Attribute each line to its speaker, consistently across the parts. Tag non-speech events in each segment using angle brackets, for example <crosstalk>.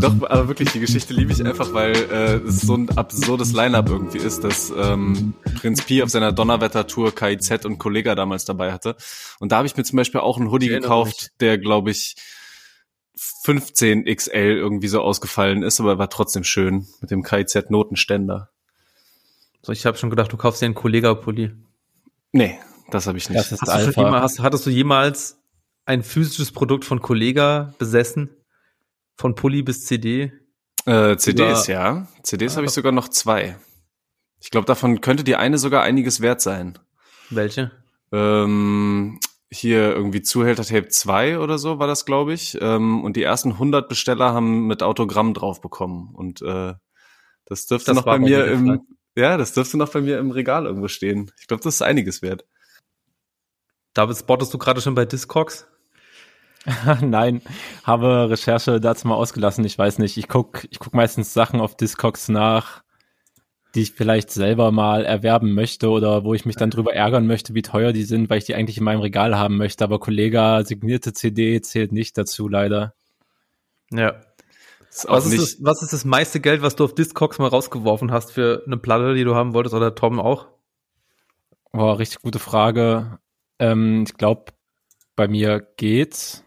Speaker 1: Doch, aber wirklich, die Geschichte liebe ich einfach, weil äh, es so ein absurdes Line-Up irgendwie ist, dass ähm, Prinz Pi auf seiner Donnerwetter-Tour KIZ und Kollega damals dabei hatte. Und da habe ich mir zum Beispiel auch einen Hoodie gekauft, mich. der, glaube ich, 15 XL irgendwie so ausgefallen ist, aber war trotzdem schön mit dem KIZ-Notenständer.
Speaker 2: So, ich habe schon gedacht, du kaufst dir einen Kollega-Pulli.
Speaker 1: Nee, das habe ich nicht.
Speaker 2: Das ist hast du jemals, hast, hattest du jemals ein physisches Produkt von Kollega besessen? Von Pulli bis CD?
Speaker 1: Äh, CDs, Über, ja. CDs ah, habe ich sogar noch zwei. Ich glaube, davon könnte die eine sogar einiges wert sein.
Speaker 2: Welche?
Speaker 1: Ähm, hier irgendwie Zuhälter Tape 2 oder so war das, glaube ich. Ähm, und die ersten 100 Besteller haben mit Autogramm drauf bekommen. Und äh, das dürfte das noch bei mir im, ja, das dürfte noch bei mir im Regal irgendwo stehen. Ich glaube, das ist einiges wert.
Speaker 2: David, spottest du gerade schon bei Discogs? <laughs>
Speaker 3: Nein, habe Recherche dazu mal ausgelassen. Ich weiß nicht. Ich guck, ich guck meistens Sachen auf Discogs nach, die ich vielleicht selber mal erwerben möchte oder wo ich mich dann drüber ärgern möchte, wie teuer die sind, weil ich die eigentlich in meinem Regal haben möchte. Aber Kollega signierte CD zählt nicht dazu, leider.
Speaker 2: Ja. Ist was, ist das, was ist das meiste Geld, was du auf Discogs mal rausgeworfen hast für eine Platte, die du haben wolltest, oder Tom auch?
Speaker 3: Boah, richtig gute Frage. Ähm, ich glaube, bei mir geht's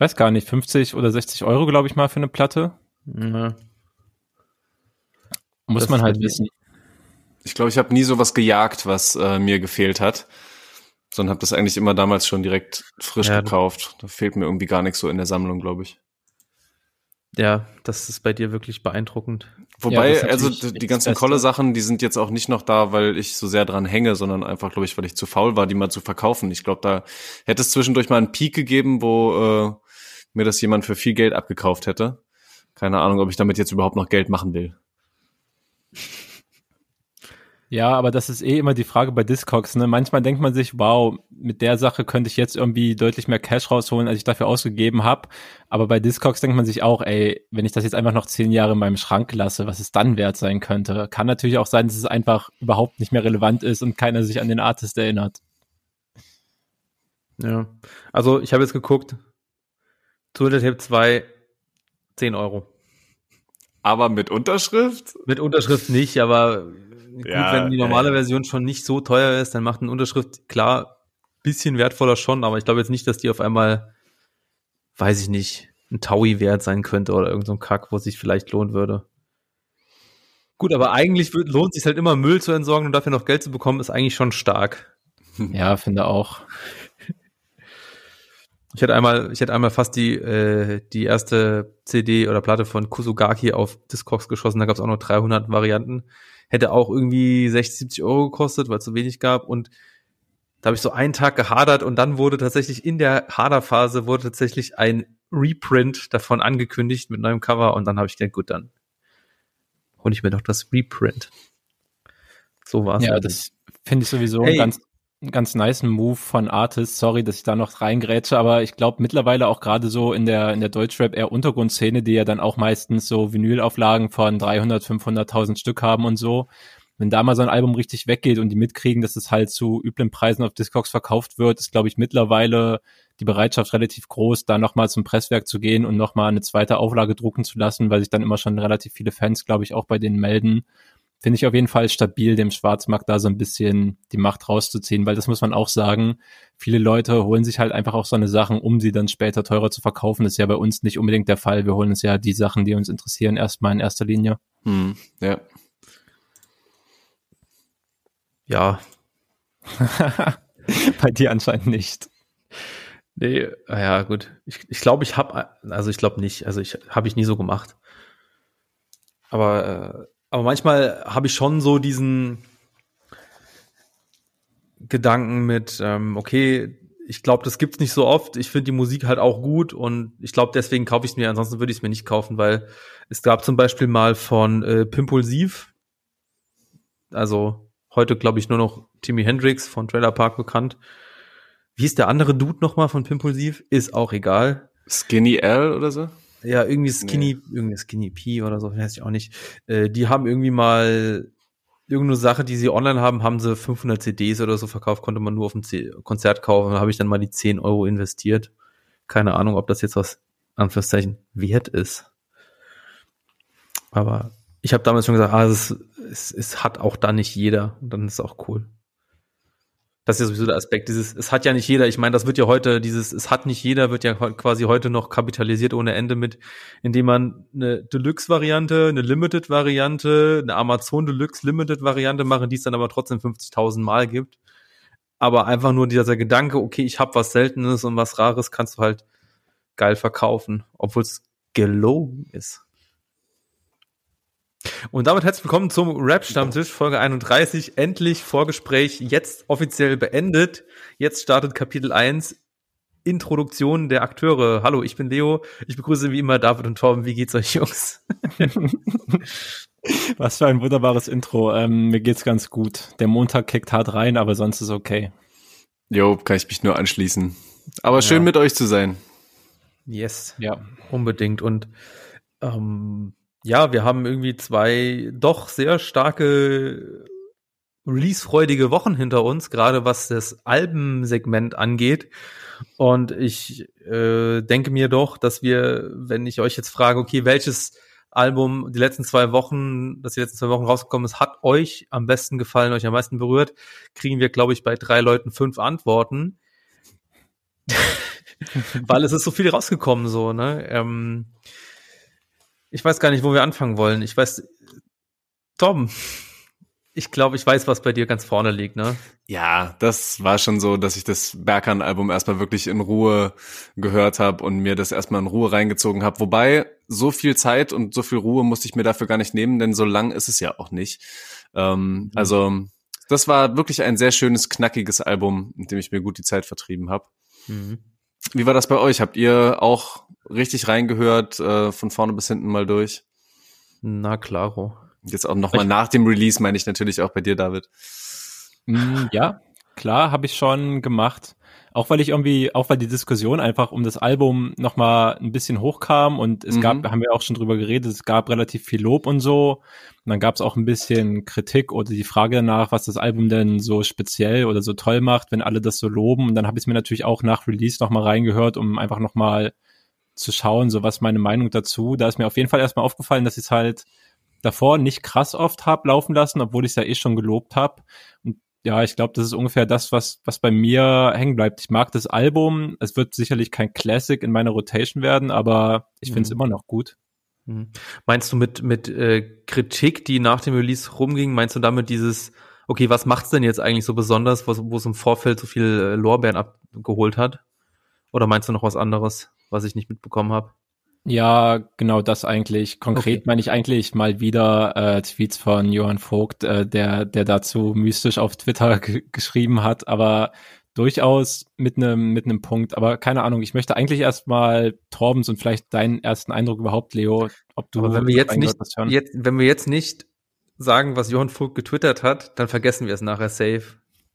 Speaker 3: weiß gar nicht, 50 oder 60 Euro, glaube ich mal, für eine Platte. Ja. Muss das man halt wissen.
Speaker 1: Ich glaube, ich habe nie sowas gejagt, was äh, mir gefehlt hat, sondern habe das eigentlich immer damals schon direkt frisch ja, gekauft. Da fehlt mir irgendwie gar nichts so in der Sammlung, glaube ich.
Speaker 2: Ja, das ist bei dir wirklich beeindruckend.
Speaker 1: Wobei, ja, also die ganzen Kolle-Sachen, die sind jetzt auch nicht noch da, weil ich so sehr dran hänge, sondern einfach, glaube ich, weil ich zu faul war, die mal zu verkaufen. Ich glaube, da hätte es zwischendurch mal einen Peak gegeben, wo äh, mir das jemand für viel Geld abgekauft hätte. Keine Ahnung, ob ich damit jetzt überhaupt noch Geld machen will.
Speaker 3: Ja, aber das ist eh immer die Frage bei Discogs. Ne? Manchmal denkt man sich, wow, mit der Sache könnte ich jetzt irgendwie deutlich mehr Cash rausholen, als ich dafür ausgegeben habe. Aber bei Discogs denkt man sich auch, ey, wenn ich das jetzt einfach noch zehn Jahre in meinem Schrank lasse, was es dann wert sein könnte. Kann natürlich auch sein, dass es einfach überhaupt nicht mehr relevant ist und keiner sich an den Artist erinnert.
Speaker 2: Ja, also ich habe jetzt geguckt, Tape 2, 10 Euro.
Speaker 1: Aber mit Unterschrift?
Speaker 2: Mit Unterschrift nicht, aber gut, ja, wenn die normale äh, Version schon nicht so teuer ist, dann macht eine Unterschrift klar bisschen wertvoller schon, aber ich glaube jetzt nicht, dass die auf einmal, weiß ich nicht, ein Taui wert sein könnte oder irgendein so Kack, wo sich vielleicht lohnen würde. Gut, aber eigentlich lohnt sich halt immer Müll zu entsorgen und dafür noch Geld zu bekommen, ist eigentlich schon stark.
Speaker 3: Ja, finde auch.
Speaker 2: Ich hätte einmal, ich hätte einmal fast die, äh, die erste CD oder Platte von Kusugaki auf Discogs geschossen. Da gab es auch noch 300 Varianten. Hätte auch irgendwie 60, 70 Euro gekostet, weil es so wenig gab. Und da habe ich so einen Tag gehadert und dann wurde tatsächlich in der Haderphase wurde tatsächlich ein Reprint davon angekündigt mit neuem Cover und dann habe ich gedacht, gut, dann hole ich mir doch das Reprint.
Speaker 3: So war es. Ja, das finde ich sowieso hey, ganz ganz nice Move von Artists. Sorry, dass ich da noch reingrätsche, aber ich glaube mittlerweile auch gerade so in der in der Deutschrap eher Untergrundszene, die ja dann auch meistens so Vinylauflagen von 300, 500.000 Stück haben und so. Wenn da mal so ein Album richtig weggeht und die mitkriegen, dass es halt zu üblen Preisen auf Discogs verkauft wird, ist glaube ich mittlerweile die Bereitschaft relativ groß, da nochmal zum Presswerk zu gehen und nochmal eine zweite Auflage drucken zu lassen, weil sich dann immer schon relativ viele Fans, glaube ich, auch bei denen melden finde ich auf jeden Fall stabil, dem Schwarzmarkt da so ein bisschen die Macht rauszuziehen, weil das muss man auch sagen. Viele Leute holen sich halt einfach auch so eine Sachen, um sie dann später teurer zu verkaufen. Das ist ja bei uns nicht unbedingt der Fall. Wir holen uns ja die Sachen, die uns interessieren, erstmal in erster Linie.
Speaker 1: Hm, ja.
Speaker 2: Ja. <laughs>
Speaker 3: bei dir anscheinend nicht.
Speaker 2: Nee, ja, gut. Ich glaube, ich, glaub, ich habe, also ich glaube nicht, also ich habe ich nie so gemacht. Aber äh, aber manchmal habe ich schon so diesen Gedanken mit, ähm, okay, ich glaube, das gibt's nicht so oft. Ich finde die Musik halt auch gut und ich glaube, deswegen kaufe ich es mir. Ansonsten würde ich es mir nicht kaufen, weil es gab zum Beispiel mal von äh, Pimpulsiv, also heute, glaube ich, nur noch Timmy Hendrix von Trailer Park bekannt. Wie ist der andere Dude nochmal von Pimpulsiv? Ist auch egal.
Speaker 1: Skinny L oder so?
Speaker 2: Ja, irgendwie Skinny, nee. irgendwie Skinny P oder so, weiß ich auch nicht. Äh, die haben irgendwie mal irgendeine Sache, die sie online haben, haben sie 500 CDs oder so verkauft, konnte man nur auf dem Konzert kaufen. Da habe ich dann mal die 10 Euro investiert. Keine Ahnung, ob das jetzt was Anführungszeichen wert ist. Aber ich habe damals schon gesagt, ah, es, es, es hat auch da nicht jeder. Und dann ist es auch cool. Das ist ja sowieso der Aspekt. Dieses, es hat ja nicht jeder. Ich meine, das wird ja heute, dieses, es hat nicht jeder, wird ja quasi heute noch kapitalisiert ohne Ende mit, indem man eine Deluxe-Variante, eine Limited-Variante, eine Amazon Deluxe Limited-Variante machen, die es dann aber trotzdem 50.000 Mal gibt. Aber einfach nur dieser Gedanke, okay, ich habe was Seltenes und was Rares, kannst du halt geil verkaufen, obwohl es gelogen ist. Und damit herzlich willkommen zum Rap-Stammtisch, Folge 31. Endlich Vorgespräch, jetzt offiziell beendet. Jetzt startet Kapitel 1, Introduktion der Akteure. Hallo, ich bin Leo. Ich begrüße wie immer David und Torben. Wie geht's euch, Jungs? <laughs>
Speaker 3: Was für ein wunderbares Intro. Ähm, mir geht's ganz gut. Der Montag kickt hart rein, aber sonst ist okay.
Speaker 1: Jo, kann ich mich nur anschließen. Aber schön ja. mit euch zu sein.
Speaker 2: Yes. Ja. Unbedingt. Und ähm, ja, wir haben irgendwie zwei doch sehr starke releasefreudige Wochen hinter uns, gerade was das Albensegment angeht. Und ich äh, denke mir doch, dass wir, wenn ich euch jetzt frage, okay, welches Album die letzten zwei Wochen, das die letzten zwei Wochen rausgekommen ist, hat euch am besten gefallen, euch am meisten berührt, kriegen wir, glaube ich, bei drei Leuten fünf Antworten. <laughs> Weil es ist so viel rausgekommen, so, ne? Ähm, ich weiß gar nicht, wo wir anfangen wollen. Ich weiß, Tom, ich glaube, ich weiß, was bei dir ganz vorne liegt, ne?
Speaker 1: Ja, das war schon so, dass ich das Berkan-Album erstmal wirklich in Ruhe gehört habe und mir das erstmal in Ruhe reingezogen habe. Wobei, so viel Zeit und so viel Ruhe musste ich mir dafür gar nicht nehmen, denn so lang ist es ja auch nicht. Ähm, mhm. Also, das war wirklich ein sehr schönes, knackiges Album, in dem ich mir gut die Zeit vertrieben habe. Mhm. Wie war das bei euch? Habt ihr auch richtig reingehört, äh, von vorne bis hinten mal durch?
Speaker 2: Na klaro.
Speaker 1: Jetzt auch nochmal nach dem Release meine ich natürlich auch bei dir, David.
Speaker 3: Mm, ja, klar, habe ich schon gemacht. Auch weil ich irgendwie, auch weil die Diskussion einfach um das Album nochmal ein bisschen hochkam und es mhm. gab, haben wir auch schon drüber geredet, es gab relativ viel Lob und so. Und dann gab es auch ein bisschen Kritik oder die Frage danach, was das Album denn so speziell oder so toll macht, wenn alle das so loben. Und dann habe ich es mir natürlich auch nach Release nochmal reingehört, um einfach nochmal zu schauen, so was meine Meinung dazu. Da ist mir auf jeden Fall erstmal aufgefallen, dass ich es halt davor nicht krass oft hab laufen lassen, obwohl ich es ja eh schon gelobt habe. Und ja, ich glaube, das ist ungefähr das, was, was bei mir hängen bleibt. Ich mag das Album. Es wird sicherlich kein Classic in meiner Rotation werden, aber ich finde es mhm. immer noch gut.
Speaker 2: Mhm. Meinst du mit, mit äh, Kritik, die nach dem Release rumging, meinst du damit dieses, okay, was macht's denn jetzt eigentlich so besonders, wo es im Vorfeld so viel äh, Lorbeeren abgeholt hat? Oder meinst du noch was anderes, was ich nicht mitbekommen habe?
Speaker 3: Ja, genau das eigentlich. Konkret okay. meine ich eigentlich mal wieder äh, Tweets von Johann Vogt, äh, der, der dazu mystisch auf Twitter <laughs> geschrieben hat, aber durchaus mit einem mit einem Punkt. Aber keine Ahnung, ich möchte eigentlich erstmal Torbens und vielleicht deinen ersten Eindruck überhaupt, Leo, ob du.
Speaker 2: Aber wenn wir jetzt nicht, jetzt, wenn wir jetzt nicht sagen, was Johann Vogt getwittert hat, dann vergessen wir es nachher safe.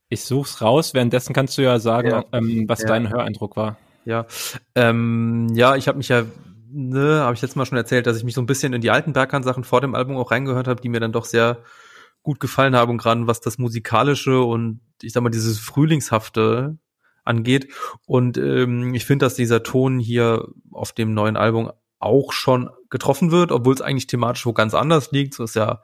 Speaker 3: Ich such's raus. Währenddessen kannst du ja sagen, ja. Ähm, was ja. dein Höreindruck war.
Speaker 2: Ja, ähm, ja, ich habe mich ja ne, habe ich letztes Mal schon erzählt, dass ich mich so ein bisschen in die alten Berghahn-Sachen vor dem Album auch reingehört habe, die mir dann doch sehr gut gefallen haben, gerade was das musikalische und ich sag mal dieses Frühlingshafte angeht. Und ähm, ich finde, dass dieser Ton hier auf dem neuen Album auch schon getroffen wird, obwohl es eigentlich thematisch wo ganz anders liegt. So ist ja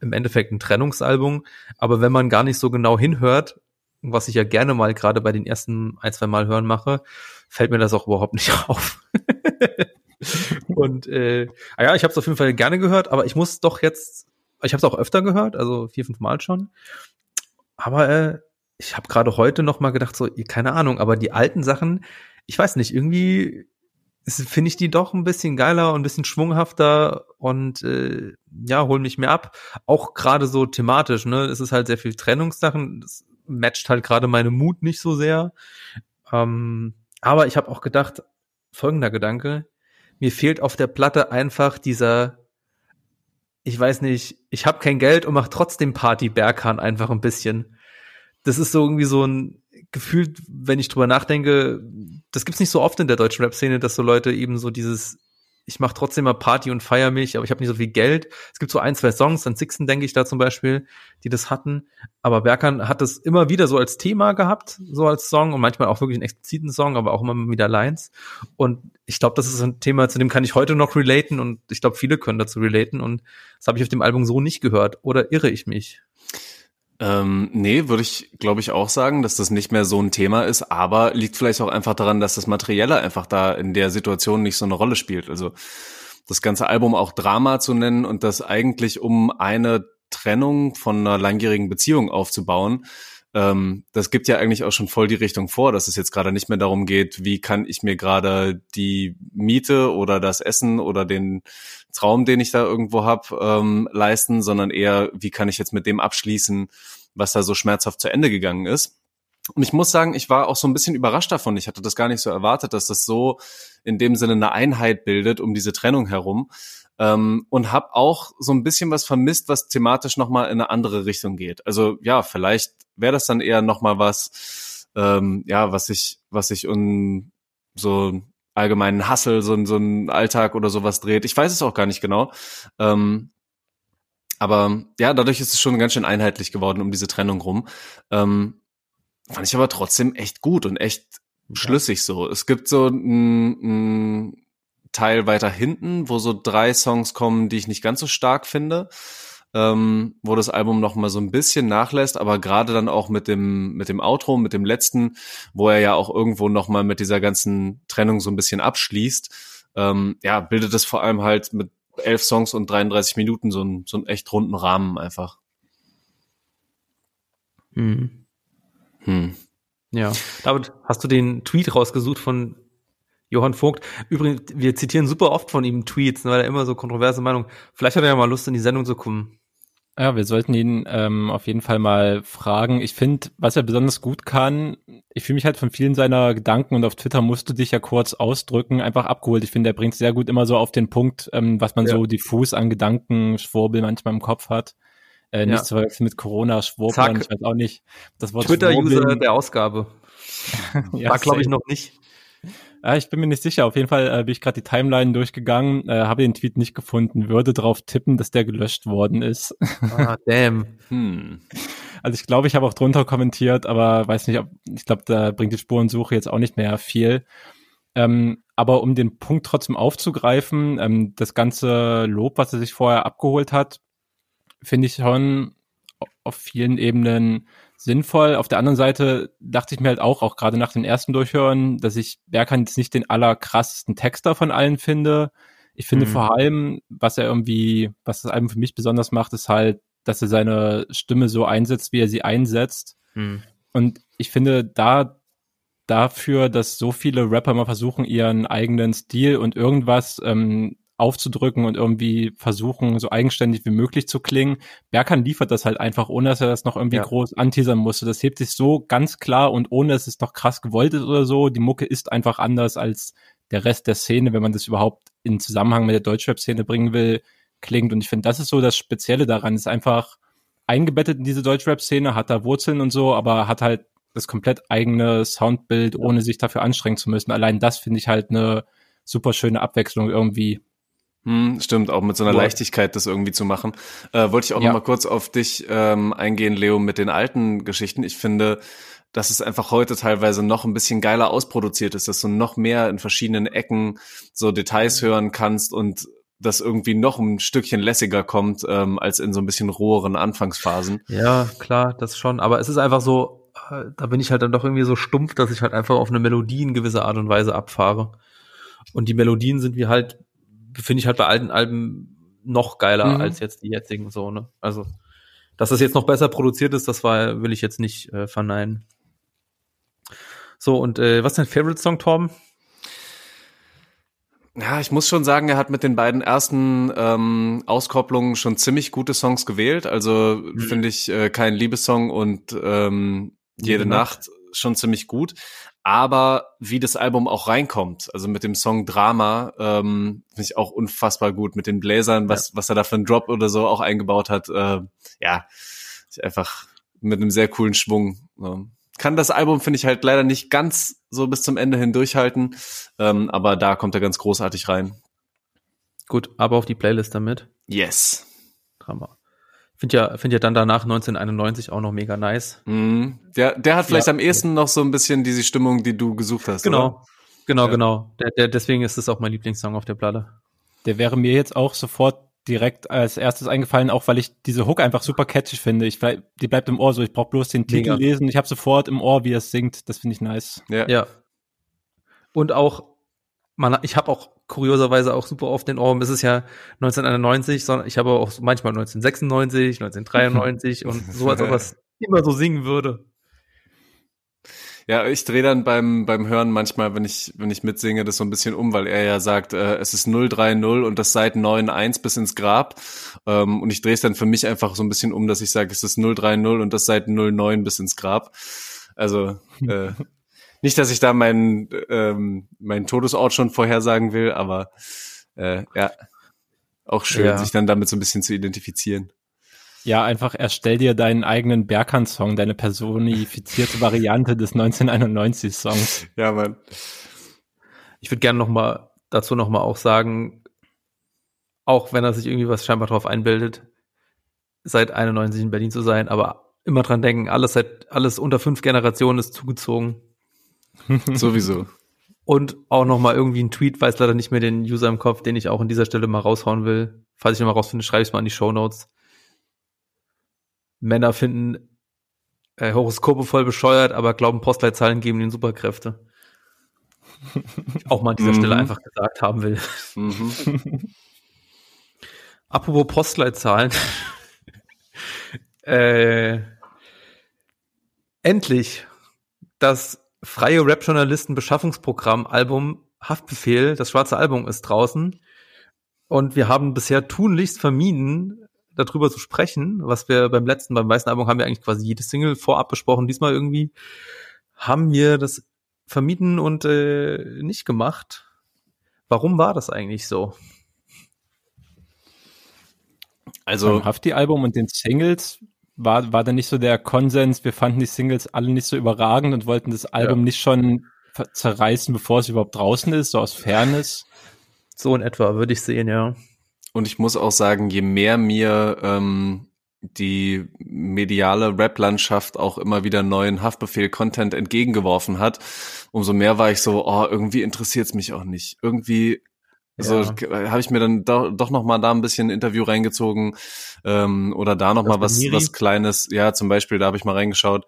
Speaker 2: im Endeffekt ein Trennungsalbum. Aber wenn man gar nicht so genau hinhört, was ich ja gerne mal gerade bei den ersten ein, zwei Mal hören mache, fällt mir das auch überhaupt nicht <laughs> auf. Und äh, ah ja, ich habe es auf jeden Fall gerne gehört, aber ich muss doch jetzt, ich habe es auch öfter gehört, also vier, fünf Mal schon. Aber äh, ich habe gerade heute noch mal gedacht, so, keine Ahnung, aber die alten Sachen, ich weiß nicht, irgendwie finde ich die doch ein bisschen geiler und ein bisschen schwunghafter und äh, ja, holen mich mehr ab. Auch gerade so thematisch, ne? Es ist halt sehr viel Trennungssachen, das matcht halt gerade meine Mut nicht so sehr. Ähm, aber ich habe auch gedacht, folgender Gedanke, mir fehlt auf der Platte einfach dieser, ich weiß nicht, ich habe kein Geld und mach trotzdem Party Berghahn einfach ein bisschen. Das ist so irgendwie so ein Gefühl, wenn ich drüber nachdenke, das gibt's nicht so oft in der deutschen Rap-Szene, dass so Leute eben so dieses ich mache trotzdem mal Party und feier mich, aber ich habe nicht so viel Geld. Es gibt so ein, zwei Songs, an Sixten denke ich da zum Beispiel, die das hatten. Aber Berkan hat das immer wieder so als Thema gehabt, so als Song und manchmal auch wirklich einen expliziten Song, aber auch immer wieder Lines. Und ich glaube, das ist ein Thema, zu dem kann ich heute noch relaten und ich glaube, viele können dazu relaten und das habe ich auf dem Album so nicht gehört. Oder irre ich mich?
Speaker 1: Ähm, nee, würde ich, glaube ich, auch sagen, dass das nicht mehr so ein Thema ist, aber liegt vielleicht auch einfach daran, dass das Materielle einfach da in der Situation nicht so eine Rolle spielt. Also das ganze Album auch Drama zu nennen und das eigentlich um eine Trennung von einer langjährigen Beziehung aufzubauen, ähm, das gibt ja eigentlich auch schon voll die Richtung vor, dass es jetzt gerade nicht mehr darum geht, wie kann ich mir gerade die Miete oder das Essen oder den Traum, den ich da irgendwo hab, ähm, leisten, sondern eher, wie kann ich jetzt mit dem abschließen, was da so schmerzhaft zu Ende gegangen ist. Und ich muss sagen, ich war auch so ein bisschen überrascht davon. Ich hatte das gar nicht so erwartet, dass das so in dem Sinne eine Einheit bildet um diese Trennung herum. Ähm, und habe auch so ein bisschen was vermisst, was thematisch nochmal in eine andere Richtung geht. Also ja, vielleicht wäre das dann eher nochmal was, ähm, ja, was ich, was ich um so allgemeinen Hassel, so, so ein Alltag oder sowas dreht. Ich weiß es auch gar nicht genau. Ähm, aber ja, dadurch ist es schon ganz schön einheitlich geworden um diese Trennung rum. Ähm, fand ich aber trotzdem echt gut und echt schlüssig so. Es gibt so ein, ein Teil weiter hinten, wo so drei Songs kommen, die ich nicht ganz so stark finde, ähm, wo das Album noch mal so ein bisschen nachlässt, aber gerade dann auch mit dem mit dem Outro, mit dem letzten, wo er ja auch irgendwo noch mal mit dieser ganzen Trennung so ein bisschen abschließt, ähm, ja, bildet es vor allem halt mit elf Songs und 33 Minuten so einen so einen echt runden Rahmen einfach.
Speaker 2: Hm. Hm. Ja. David, hast du den Tweet rausgesucht von Johann Vogt. Übrigens, wir zitieren super oft von ihm Tweets, weil er immer so kontroverse Meinung. Vielleicht hat er ja mal Lust, in die Sendung zu kommen.
Speaker 3: Ja, wir sollten ihn ähm, auf jeden Fall mal fragen. Ich finde, was er besonders gut kann, ich fühle mich halt von vielen seiner Gedanken und auf Twitter musst du dich ja kurz ausdrücken, einfach abgeholt. Ich finde, er bringt sehr gut immer so auf den Punkt, ähm, was man ja. so diffus an Gedanken, Schwurbel manchmal im Kopf hat. Äh, nicht ja. zu verwechseln mit Corona, Schwurbeln, ich weiß auch nicht.
Speaker 2: Das Wort Twitter-User der Ausgabe. <laughs> ja, War, glaube ich, noch nicht.
Speaker 3: Ja, ich bin mir nicht sicher. Auf jeden Fall äh, bin ich gerade die Timeline durchgegangen, äh, habe den Tweet nicht gefunden, würde darauf tippen, dass der gelöscht worden ist.
Speaker 2: Ah, damn. <laughs>
Speaker 3: hm. Also ich glaube, ich habe auch drunter kommentiert, aber weiß nicht, ob ich glaube, da bringt die Spurensuche jetzt auch nicht mehr viel. Ähm, aber um den Punkt trotzdem aufzugreifen, ähm, das ganze Lob, was er sich vorher abgeholt hat, finde ich schon auf vielen Ebenen sinnvoll. Auf der anderen Seite dachte ich mir halt auch, auch gerade nach dem ersten Durchhören, dass ich Berkan jetzt nicht den allerkrassesten Texter von allen finde. Ich finde mhm. vor allem, was er irgendwie, was das Album für mich besonders macht, ist halt, dass er seine Stimme so einsetzt, wie er sie einsetzt. Mhm. Und ich finde da dafür, dass so viele Rapper mal versuchen, ihren eigenen Stil und irgendwas ähm, aufzudrücken und irgendwie versuchen, so eigenständig wie möglich zu klingen. Berkan liefert das halt einfach, ohne dass er das noch irgendwie ja. groß anteasern musste. Das hebt sich so ganz klar und ohne dass es noch krass gewollt ist oder so. Die Mucke ist einfach anders als der Rest der Szene, wenn man das überhaupt in Zusammenhang mit der Deutschrap-Szene bringen will, klingt. Und ich finde, das ist so das Spezielle daran. ist einfach eingebettet in diese Deutschrap-Szene, hat da Wurzeln und so, aber hat halt das komplett eigene Soundbild, ohne sich dafür anstrengen zu müssen. Allein das finde ich halt eine super schöne Abwechslung irgendwie.
Speaker 1: Hm, stimmt, auch mit so einer. Leichtigkeit das irgendwie zu machen. Äh, wollte ich auch ja. noch mal kurz auf dich ähm, eingehen, Leo, mit den alten Geschichten. Ich finde, dass es einfach heute teilweise noch ein bisschen geiler ausproduziert ist, dass du noch mehr in verschiedenen Ecken so Details hören kannst und das irgendwie noch ein Stückchen lässiger kommt ähm, als in so ein bisschen roheren Anfangsphasen.
Speaker 2: Ja, klar, das schon. Aber es ist einfach so, äh, da bin ich halt dann doch irgendwie so stumpf, dass ich halt einfach auf eine Melodie in gewisser Art und Weise abfahre. Und die Melodien sind wie halt finde ich halt bei alten Alben noch geiler mhm. als jetzt die jetzigen so, ne? Also, dass das jetzt noch besser produziert ist, das war, will ich jetzt nicht äh, verneinen. So, und äh, was ist dein Favorite Song, Torben?
Speaker 1: Ja, ich muss schon sagen, er hat mit den beiden ersten ähm, Auskopplungen schon ziemlich gute Songs gewählt. Also mhm. finde ich äh, kein Liebessong und ähm, Jede, Jede Nacht. Nacht schon ziemlich gut. Aber wie das Album auch reinkommt, also mit dem Song Drama, ähm, finde ich auch unfassbar gut. Mit den Bläsern, was, ja. was er da für einen Drop oder so auch eingebaut hat, äh, ja, ist einfach mit einem sehr coolen Schwung. So. Kann das Album, finde ich, halt leider nicht ganz so bis zum Ende hin durchhalten, ähm, aber da kommt er ganz großartig rein.
Speaker 2: Gut, aber auf die Playlist damit.
Speaker 1: Yes.
Speaker 2: Drama. Find ja, find ja dann danach 1991 auch noch mega nice.
Speaker 1: Mm, der, der hat vielleicht ja. am ehesten noch so ein bisschen diese Stimmung, die du gesucht hast.
Speaker 2: Genau,
Speaker 1: oder?
Speaker 2: genau, ja. genau. Der, der, deswegen ist es auch mein Lieblingssong auf der Platte.
Speaker 3: Der wäre mir jetzt auch sofort direkt als erstes eingefallen, auch weil ich diese Hook einfach super catchy finde. Ich die bleibt im Ohr so. Ich brauche bloß den Titel mega. lesen. Ich habe sofort im Ohr, wie er es singt. Das finde ich nice.
Speaker 2: Ja. ja. Und auch, man, ich habe auch kurioserweise auch super oft den Ohren. Es ist ja 1991, sondern ich habe auch manchmal 1996, 1993 und so, als ob es immer so singen würde.
Speaker 1: Ja, ich drehe dann beim, beim Hören manchmal, wenn ich, wenn ich mitsinge, das so ein bisschen um, weil er ja sagt, äh, es ist 030 und das seit 91 bis ins Grab. Ähm, und ich drehe es dann für mich einfach so ein bisschen um, dass ich sage, es ist 030 und das seit 09 bis ins Grab. Also äh, <laughs> nicht, dass ich da meinen ähm, meinen Todesort schon vorhersagen will, aber äh, ja, auch schön, ja. sich dann damit so ein bisschen zu identifizieren.
Speaker 3: Ja, einfach erstell dir deinen eigenen Berghand-Song, deine personifizierte <laughs> Variante des 1991-Songs.
Speaker 1: Ja, Mann.
Speaker 2: Ich würde gerne noch mal dazu noch mal auch sagen, auch wenn er sich irgendwie was scheinbar drauf einbildet, seit 91 in Berlin zu sein, aber immer dran denken, alles seit alles unter fünf Generationen ist zugezogen. <laughs>
Speaker 1: Sowieso.
Speaker 2: Und auch noch mal irgendwie ein Tweet, weiß leider nicht mehr den User im Kopf, den ich auch an dieser Stelle mal raushauen will. Falls ich noch mal rausfinde, schreibe ich es mal in die Show Notes. Männer finden äh, Horoskope voll bescheuert, aber glauben, Postleitzahlen geben ihnen Superkräfte. auch mal an dieser Stelle mhm. einfach gesagt haben will. Mhm. <laughs> Apropos Postleitzahlen. <laughs> äh, endlich das freie Rap-Journalisten Beschaffungsprogramm Album Haftbefehl, das schwarze Album ist draußen. Und wir haben bisher tunlichst vermieden, darüber zu sprechen, was wir beim letzten, beim weißen Album haben wir eigentlich quasi jedes Single vorab besprochen. Diesmal irgendwie haben wir das vermieden und äh, nicht gemacht. Warum war das eigentlich so?
Speaker 3: Also Hafti-Album und den Singles war, war da nicht so der Konsens, wir fanden die Singles alle nicht so überragend und wollten das Album ja. nicht schon zerreißen, bevor es überhaupt draußen ist, so aus Fairness? <laughs>
Speaker 2: So in etwa, würde ich sehen, ja.
Speaker 1: Und ich muss auch sagen, je mehr mir ähm, die mediale Rap-Landschaft auch immer wieder neuen Haftbefehl-Content entgegengeworfen hat, umso mehr war ich so, oh, irgendwie interessiert es mich auch nicht. Irgendwie also ja. habe ich mir dann do, doch noch mal da ein bisschen ein Interview reingezogen ähm, oder da noch das mal was was kleines. Ja, zum Beispiel da habe ich mal reingeschaut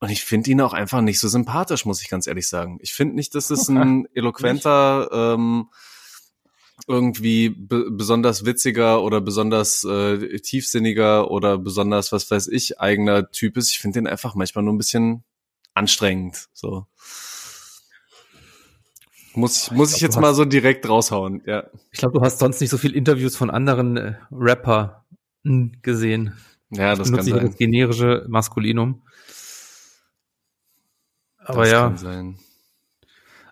Speaker 1: und ich finde ihn auch einfach nicht so sympathisch, muss ich ganz ehrlich sagen. Ich finde nicht, dass es <laughs> ein eloquenter ähm, irgendwie be besonders witziger oder besonders äh, tiefsinniger oder besonders was weiß ich eigener Typ ist. Ich finde den einfach manchmal nur ein bisschen anstrengend. So. Muss ich, muss ich, ich glaub, jetzt mal so direkt raushauen, ja.
Speaker 2: Ich glaube, du hast sonst nicht so viel Interviews von anderen äh, Rapper gesehen.
Speaker 1: Ja, das kann sein. Das
Speaker 2: generische Maskulinum. Aber das ja. Kann sein.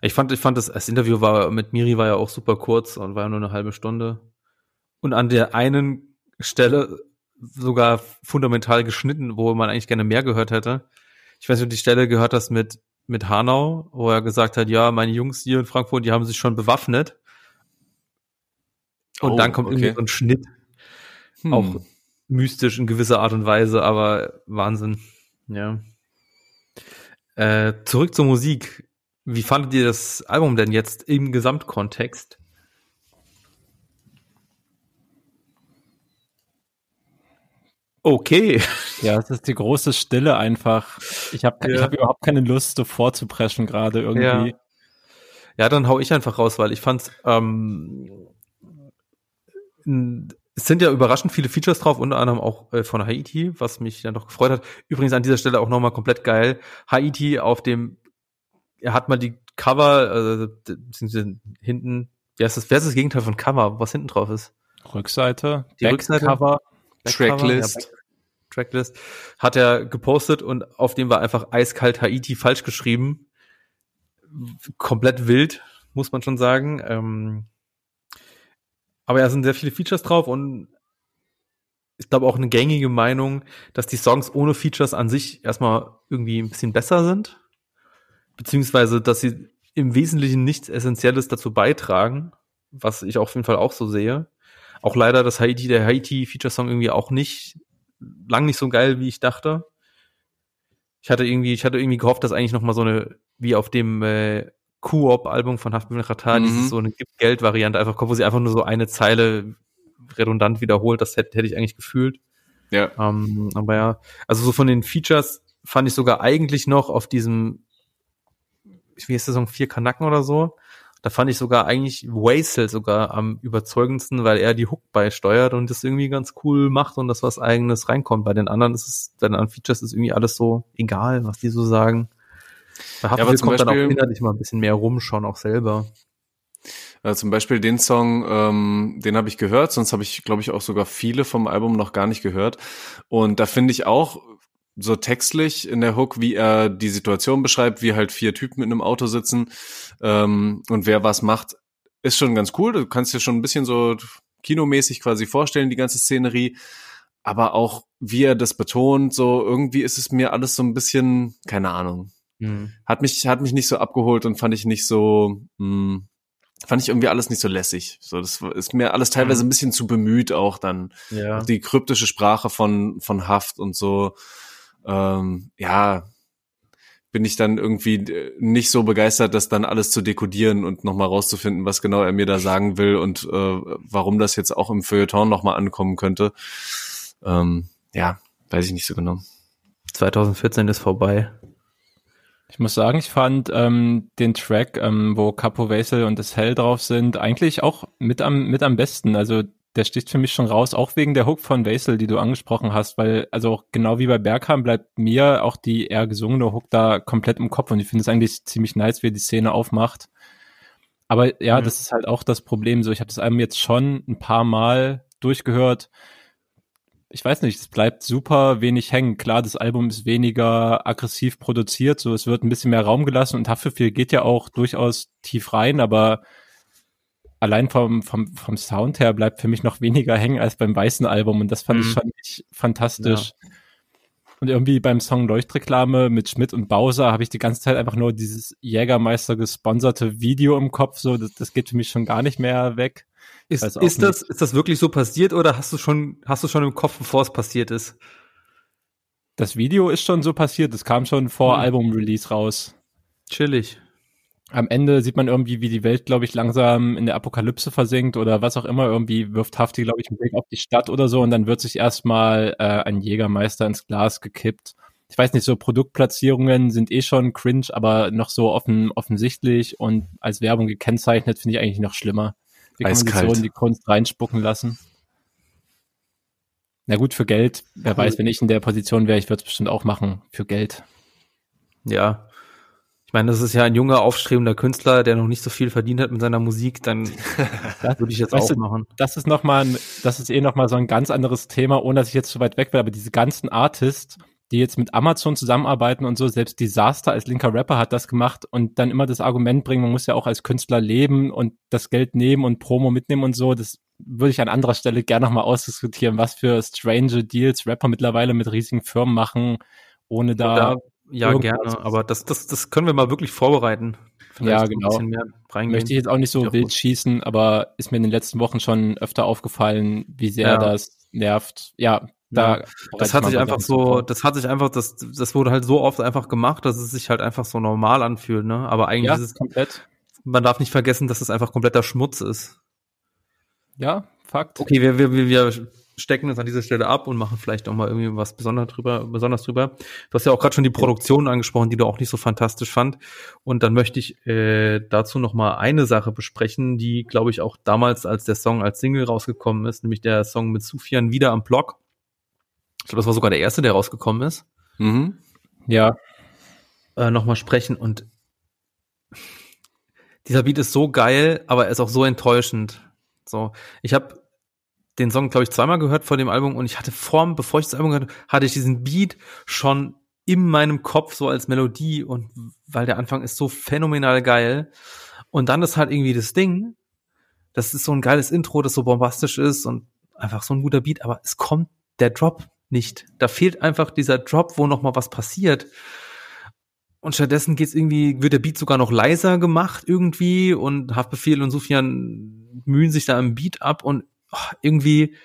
Speaker 2: Ich fand, ich fand das, das Interview war mit Miri war ja auch super kurz und war ja nur eine halbe Stunde. Und an der einen Stelle sogar fundamental geschnitten, wo man eigentlich gerne mehr gehört hätte. Ich weiß nicht, ob die Stelle gehört hast mit mit Hanau, wo er gesagt hat, ja, meine Jungs hier in Frankfurt, die haben sich schon bewaffnet. Und oh, dann kommt okay. irgendwie so ein Schnitt. Hm. Auch mystisch in gewisser Art und Weise, aber Wahnsinn. Ja. Äh, zurück zur Musik. Wie fandet ihr das Album denn jetzt im Gesamtkontext?
Speaker 3: Okay. Ja, es ist die große Stille einfach. Ich habe ja. ich hab überhaupt keine Lust, so vorzupreschen gerade irgendwie.
Speaker 2: Ja. ja, dann hau ich einfach raus, weil ich fand's, ähm, es sind ja überraschend viele Features drauf, unter anderem auch äh, von Haiti, was mich dann doch gefreut hat. Übrigens an dieser Stelle auch nochmal komplett geil. Haiti auf dem, er hat mal die Cover, also hinten, wie heißt das, wer ist das Gegenteil von Cover, was hinten drauf ist?
Speaker 3: Rückseite,
Speaker 2: die Rückseite. Cover.
Speaker 1: Tracklist.
Speaker 2: Tracklist, hat er gepostet und auf dem war einfach eiskalt Haiti falsch geschrieben. komplett wild, muss man schon sagen. Ähm, aber ja, sind sehr viele Features drauf und ich glaube auch eine gängige Meinung, dass die Songs ohne Features an sich erstmal irgendwie ein bisschen besser sind. Beziehungsweise, dass sie im Wesentlichen nichts Essentielles dazu beitragen, was ich auf jeden Fall auch so sehe. Auch leider das Haiti, der Haiti-Feature-Song irgendwie auch nicht, lang nicht so geil, wie ich dachte. Ich hatte irgendwie, ich hatte irgendwie gehofft, dass eigentlich noch mal so eine, wie auf dem äh, Coop-Album von Haft Qatar, mhm. dieses so eine Geld-Variante einfach kommt, wo sie einfach nur so eine Zeile redundant wiederholt. Das hätte, hätte ich eigentlich gefühlt. Ja. Ähm, aber ja, also so von den Features fand ich sogar eigentlich noch auf diesem, wie ist das, so vier Kanacken oder so. Da fand ich sogar eigentlich Wasel sogar am überzeugendsten, weil er die Hook beisteuert und das irgendwie ganz cool macht und das was eigenes reinkommt. Bei den anderen ist es, bei den anderen Features ist irgendwie alles so egal, was die so sagen. Da ja, aber zum kommt Beispiel, dann auch innerlich mal ein bisschen mehr rum schon auch selber.
Speaker 1: Äh, zum Beispiel den Song, ähm, den habe ich gehört, sonst habe ich, glaube ich, auch sogar viele vom Album noch gar nicht gehört. Und da finde ich auch so textlich in der Hook, wie er die Situation beschreibt, wie halt vier Typen in einem Auto sitzen ähm, und wer was macht, ist schon ganz cool. Du kannst dir schon ein bisschen so kinomäßig quasi vorstellen, die ganze Szenerie. Aber auch wie er das betont, so irgendwie ist es mir alles so ein bisschen, keine Ahnung. Mhm. Hat mich, hat mich nicht so abgeholt und fand ich nicht so, mh, hm, fand ich irgendwie alles nicht so lässig. So, das ist mir alles teilweise mhm. ein bisschen zu bemüht auch dann. Ja. Die kryptische Sprache von, von Haft und so. Ähm, ja, bin ich dann irgendwie äh, nicht so begeistert, das dann alles zu dekodieren und nochmal rauszufinden, was genau er mir da sagen will und äh, warum das jetzt auch im Feuilleton nochmal ankommen könnte. Ähm, ja, weiß ich nicht so genau.
Speaker 2: 2014 ist vorbei.
Speaker 3: Ich muss sagen, ich fand ähm, den Track, ähm, wo Capo Wesel und das Hell drauf sind, eigentlich auch mit am, mit am besten. Also der sticht für mich schon raus, auch wegen der Hook von Wesel, die du angesprochen hast, weil also genau wie bei Bergham bleibt mir auch die eher gesungene Hook da komplett im Kopf und ich finde es eigentlich ziemlich nice, wie er die Szene aufmacht. Aber ja, mhm. das ist halt auch das Problem. So, ich habe das Album jetzt schon ein paar Mal durchgehört ich weiß nicht, es bleibt super wenig hängen. Klar, das Album ist weniger aggressiv produziert, so es wird ein bisschen mehr Raum gelassen und Haftbefehl geht ja auch durchaus tief rein, aber allein vom, vom, vom Sound her bleibt für mich noch weniger hängen als beim weißen Album und das fand mhm. ich schon nicht fantastisch. Ja. Und irgendwie beim Song Leuchtreklame mit Schmidt und Bowser habe ich die ganze Zeit einfach nur dieses Jägermeister gesponserte Video im Kopf, so das, das geht für mich schon gar nicht mehr weg.
Speaker 2: Ist, ist das, ist das wirklich so passiert oder hast du schon, hast du schon im Kopf, bevor es passiert ist?
Speaker 3: Das Video ist schon so passiert, es kam schon vor hm. Album-Release raus.
Speaker 2: Chillig.
Speaker 3: Am Ende sieht man irgendwie, wie die Welt, glaube ich, langsam in der Apokalypse versinkt oder was auch immer. Irgendwie wirft Hafti, glaube ich, einen Blick auf die Stadt oder so und dann wird sich erstmal äh, ein Jägermeister ins Glas gekippt. Ich weiß nicht, so Produktplatzierungen sind eh schon cringe, aber noch so offen, offensichtlich und als Werbung gekennzeichnet finde ich eigentlich noch schlimmer. Wie kann Eiskalt. man sich so in die Kunst reinspucken lassen? Na gut, für Geld. Wer weiß, wenn ich in der Position wäre, ich würde es bestimmt auch machen. Für Geld.
Speaker 2: Ja. Ich meine, das ist ja ein junger, aufstrebender Künstler, der noch nicht so viel verdient hat mit seiner Musik, dann <laughs> würde ich jetzt weißt auch du, machen.
Speaker 3: Das ist nochmal, das ist eh nochmal so ein ganz anderes Thema, ohne dass ich jetzt zu weit weg wäre, aber diese ganzen Artists, die jetzt mit Amazon zusammenarbeiten und so, selbst Disaster als linker Rapper hat das gemacht und dann immer das Argument bringen, man muss ja auch als Künstler leben und das Geld nehmen und Promo mitnehmen und so, das würde ich an anderer Stelle gerne nochmal ausdiskutieren, was für strange Deals Rapper mittlerweile mit riesigen Firmen machen, ohne da. Oder,
Speaker 2: ja, gerne, aber das, das, das können wir mal wirklich vorbereiten.
Speaker 3: Vielleicht ja, genau. Möchte ich jetzt auch nicht so wild schießen, aber ist mir in den letzten Wochen schon öfter aufgefallen, wie sehr ja. das nervt. Ja, da
Speaker 2: das hat sich einfach so, das hat sich einfach, das, das wurde halt so oft einfach gemacht, dass es sich halt einfach so normal anfühlt, ne? Aber eigentlich ja, ist es komplett. Man darf nicht vergessen, dass es einfach kompletter Schmutz ist.
Speaker 3: Ja, Fakt.
Speaker 2: Okay, wir, wir, wir stecken es an dieser Stelle ab und machen vielleicht auch mal irgendwie was besonders drüber, besonders drüber. Du hast ja auch gerade schon die Produktion angesprochen, die du auch nicht so fantastisch fand. Und dann möchte ich äh, dazu noch mal eine Sache besprechen, die, glaube ich, auch damals, als der Song als Single rausgekommen ist, nämlich der Song mit Sufian wieder am Block ich glaube, das war sogar der erste, der rausgekommen ist.
Speaker 3: Mhm. Ja.
Speaker 2: Äh, Nochmal sprechen und dieser Beat ist so geil, aber er ist auch so enttäuschend. So, ich habe den Song, glaube ich, zweimal gehört vor dem Album und ich hatte vorm, bevor ich das Album gehört hatte ich diesen Beat schon in meinem Kopf so als Melodie und weil der Anfang ist so phänomenal geil. Und dann ist halt irgendwie das Ding, das ist so ein geiles Intro, das so bombastisch ist und einfach so ein guter Beat, aber es kommt der Drop nicht. Da fehlt einfach dieser Drop, wo noch mal was passiert. Und stattdessen geht's irgendwie, wird der Beat sogar noch leiser gemacht irgendwie und Haftbefehl und Sufjan mühen sich da im Beat ab und irgendwie,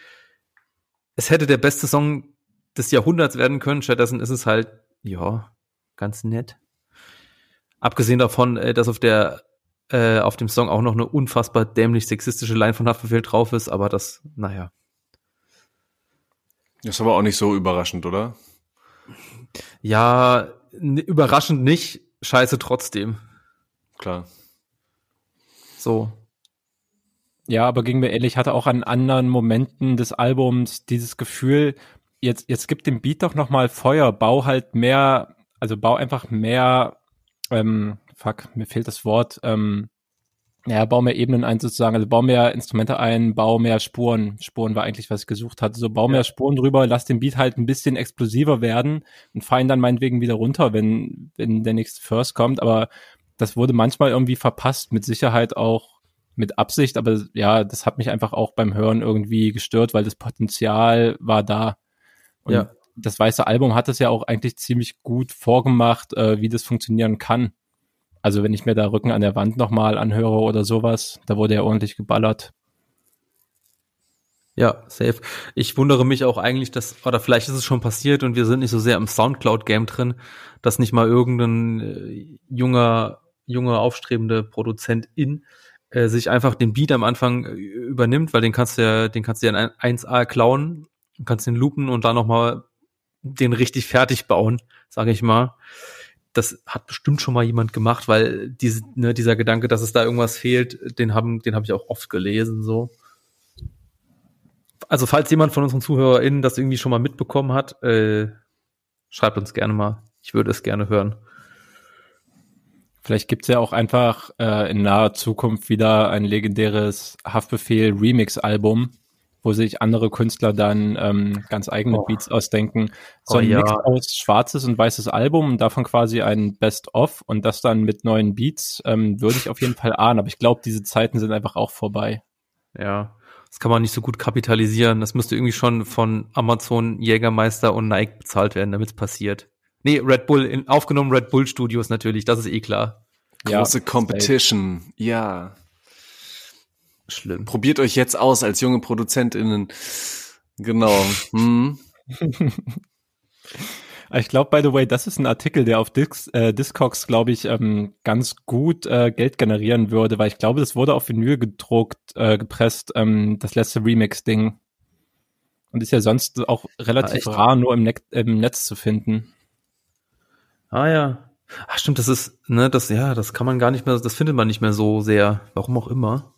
Speaker 2: es hätte der beste Song des Jahrhunderts werden können. Stattdessen ist es halt, ja, ganz nett. Abgesehen davon, äh, dass auf der äh, auf dem Song auch noch eine unfassbar dämlich sexistische Line von Haftbefehl drauf ist, aber das, naja.
Speaker 1: Das ist aber auch nicht so überraschend, oder?
Speaker 2: Ja, überraschend nicht, scheiße trotzdem.
Speaker 1: Klar.
Speaker 3: So. Ja, aber ging mir ehrlich, hatte auch an anderen Momenten des Albums dieses Gefühl, jetzt, jetzt gibt dem Beat doch nochmal Feuer, bau halt mehr, also bau einfach mehr, ähm, fuck, mir fehlt das Wort, ähm, ja, bau mehr Ebenen ein sozusagen, also bau mehr Instrumente ein, bau mehr Spuren. Spuren war eigentlich, was ich gesucht hatte. So bau mehr Spuren drüber, lass den Beat halt ein bisschen explosiver werden und fallen dann meinetwegen wieder runter, wenn, wenn der nächste First kommt. Aber das wurde manchmal irgendwie verpasst, mit Sicherheit auch mit Absicht, aber ja, das hat mich einfach auch beim Hören irgendwie gestört, weil das Potenzial war da. Und ja. das weiße Album hat es ja auch eigentlich ziemlich gut vorgemacht, äh, wie das funktionieren kann. Also wenn ich mir da Rücken an der Wand nochmal anhöre oder sowas, da wurde ja ordentlich geballert.
Speaker 2: Ja, safe. Ich wundere mich auch eigentlich, dass, oder vielleicht ist es schon passiert und wir sind nicht so sehr im Soundcloud-Game drin, dass nicht mal irgendein äh, junger, junger, aufstrebende Produzentin äh, sich einfach den Beat am Anfang äh, übernimmt, weil den kannst du ja, den kannst du ja in 1A klauen, kannst den loopen und dann nochmal den richtig fertig bauen, sage ich mal das hat bestimmt schon mal jemand gemacht, weil diese, ne, dieser Gedanke, dass es da irgendwas fehlt, den haben, den habe ich auch oft gelesen, so. Also falls jemand von unseren ZuhörerInnen das irgendwie schon mal mitbekommen hat, äh, schreibt uns gerne mal. Ich würde es gerne hören.
Speaker 3: Vielleicht gibt's ja auch einfach äh, in naher Zukunft wieder ein legendäres Haftbefehl Remix-Album, wo sich andere Künstler dann ähm, ganz eigene oh. Beats ausdenken. So ein oh, ja. Mix aus schwarzes und weißes Album und davon quasi ein Best-of und das dann mit neuen Beats, ähm, würde ich auf jeden Fall ahnen. Aber ich glaube, diese Zeiten sind einfach auch vorbei.
Speaker 2: Ja, das kann man nicht so gut kapitalisieren. Das müsste irgendwie schon von Amazon, Jägermeister und Nike bezahlt werden, damit es passiert. Nee, Red Bull, in, aufgenommen Red Bull Studios natürlich, das ist eh klar.
Speaker 1: Große ja, Competition, ja. Schlimm. Probiert euch jetzt aus als junge ProduzentInnen. Genau. <laughs> Hm.
Speaker 3: Ich glaube, by the way, das ist ein Artikel, der auf Dis äh, Discogs, glaube ich, ähm, ganz gut äh, Geld generieren würde, weil ich glaube, das wurde auf Vinyl gedruckt, äh, gepresst, ähm, das letzte Remix-Ding. Und ist ja sonst auch relativ ah, rar nur im, ne im Netz zu finden.
Speaker 2: Ah ja. Ach stimmt, das ist, ne, das, ja, das kann man gar nicht mehr, das findet man nicht mehr so sehr. Warum auch immer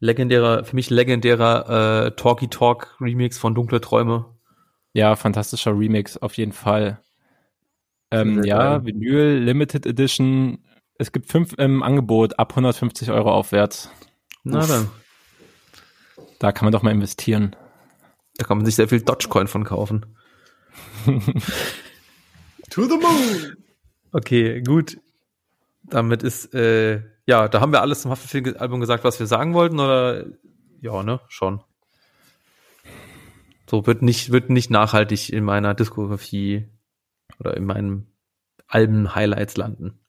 Speaker 2: legendärer, für mich legendärer äh, Talky Talk Remix von Dunkle Träume.
Speaker 3: Ja, fantastischer Remix auf jeden Fall. Ähm, ja, Vinyl Limited Edition. Es gibt fünf im Angebot ab 150 Euro aufwärts.
Speaker 2: Na Uff. dann.
Speaker 3: Da kann man doch mal investieren.
Speaker 2: Da kann man sich sehr viel Dogecoin von kaufen. <laughs>
Speaker 1: to the moon!
Speaker 2: Okay, gut. Damit ist äh, ja, da haben wir alles zum Haftbefehl-Album gesagt, was wir sagen wollten, oder? Ja, ne, schon. So wird nicht, wird nicht nachhaltig in meiner Diskografie oder in meinen Alben-Highlights landen.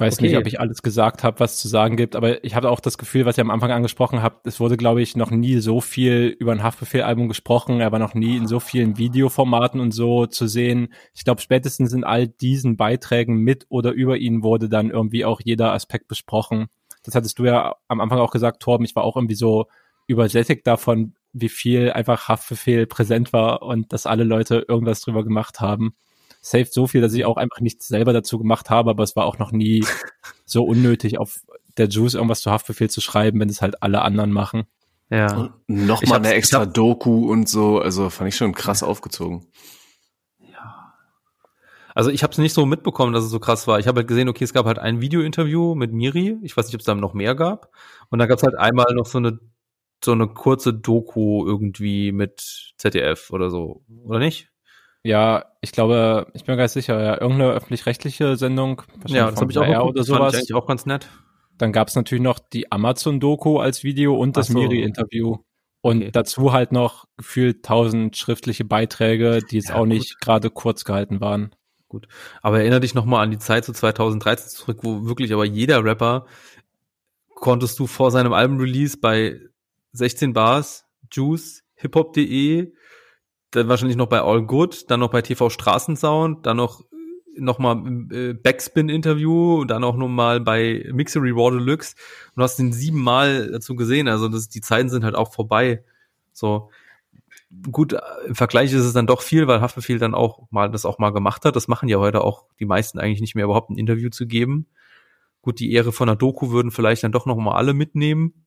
Speaker 3: Weiß okay. nicht, ob ich alles gesagt habe, was zu sagen gibt, aber ich habe auch das Gefühl, was ihr am Anfang angesprochen habt, es wurde, glaube ich, noch nie so viel über ein Haftbefehl-Album gesprochen, aber noch nie in so vielen Videoformaten und so zu sehen. Ich glaube, spätestens in all diesen Beiträgen mit oder über ihn wurde dann irgendwie auch jeder Aspekt besprochen. Das hattest du ja am Anfang auch gesagt, Torben, ich war auch irgendwie so übersättigt davon, wie viel einfach Haftbefehl präsent war und dass alle Leute irgendwas drüber gemacht haben safe so viel, dass ich auch einfach nichts selber dazu gemacht habe, aber es war auch noch nie <laughs> so unnötig, auf der Juice irgendwas zu Haftbefehl zu schreiben, wenn es halt alle anderen machen.
Speaker 1: Ja. Nochmal eine extra Doku und so, also fand ich schon krass aufgezogen.
Speaker 2: Ja. Also ich habe es nicht so mitbekommen, dass es so krass war. Ich habe halt gesehen, okay, es gab halt ein Video-Interview mit Miri. Ich weiß nicht, ob es da noch mehr gab. Und dann gab es halt einmal noch so eine so eine kurze Doku irgendwie mit ZDF oder so, oder nicht?
Speaker 3: Ja, ich glaube, ich bin mir ganz sicher, ja, irgendeine öffentlich-rechtliche Sendung.
Speaker 2: Ja, das habe ich auch
Speaker 3: geguckt, oder sowas. Fand
Speaker 2: ich eigentlich auch ganz nett.
Speaker 3: Dann gab's natürlich noch die Amazon-Doku als Video und das so. Miri-Interview. Und okay. dazu halt noch gefühlt tausend schriftliche Beiträge, die jetzt ja, auch nicht gerade kurz gehalten waren.
Speaker 2: Gut. Aber erinnere dich nochmal an die Zeit zu 2013 zurück, wo wirklich aber jeder Rapper konntest du vor seinem Album-Release bei 16 Bars, Juice, hiphop.de, dann wahrscheinlich noch bei All Good, dann noch bei TV Straßensound, dann noch nochmal äh, Backspin-Interview, dann auch nochmal bei Mixery Raw Deluxe und hast den siebenmal dazu gesehen. Also das, die Zeiten sind halt auch vorbei. So gut, im Vergleich ist es dann doch viel, weil Haftbefehl dann auch mal das auch mal gemacht hat. Das machen ja heute auch die meisten eigentlich nicht mehr, überhaupt ein Interview zu geben. Gut, die Ehre von der Doku würden vielleicht dann doch noch mal alle mitnehmen.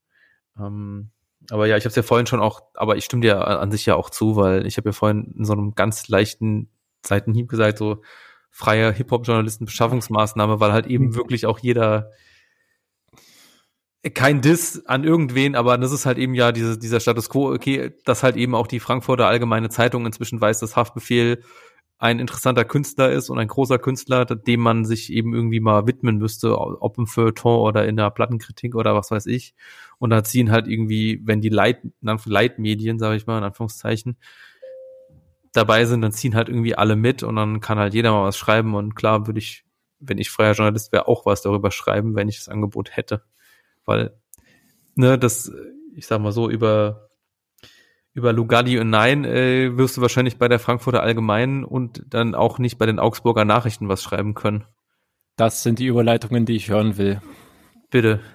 Speaker 2: Ähm, aber ja, ich habe es ja vorhin schon auch, aber ich stimme dir an sich ja auch zu, weil ich habe ja vorhin in so einem ganz leichten Seitenhieb gesagt, so freie Hip-Hop-Journalisten-Beschaffungsmaßnahme, weil halt eben mhm. wirklich auch jeder kein Diss an irgendwen, aber das ist halt eben ja diese, dieser Status quo, okay, dass halt eben auch die Frankfurter Allgemeine Zeitung inzwischen weiß, dass Haftbefehl ein interessanter Künstler ist und ein großer Künstler, dem man sich eben irgendwie mal widmen müsste, ob im Feuilleton oder in der Plattenkritik oder was weiß ich. Und da ziehen halt irgendwie, wenn die Leit, Leitmedien, sage ich mal, in Anführungszeichen, dabei sind, dann ziehen halt irgendwie alle mit und dann kann halt jeder mal was schreiben und klar würde ich, wenn ich freier Journalist wäre, auch was darüber schreiben, wenn ich das Angebot hätte. Weil, ne, das, ich sag mal so, über über Lugardi und Nein äh, wirst du wahrscheinlich bei der Frankfurter Allgemeinen und dann auch nicht bei den Augsburger Nachrichten was schreiben können.
Speaker 3: Das sind die Überleitungen, die ich hören will.
Speaker 2: Bitte. <laughs>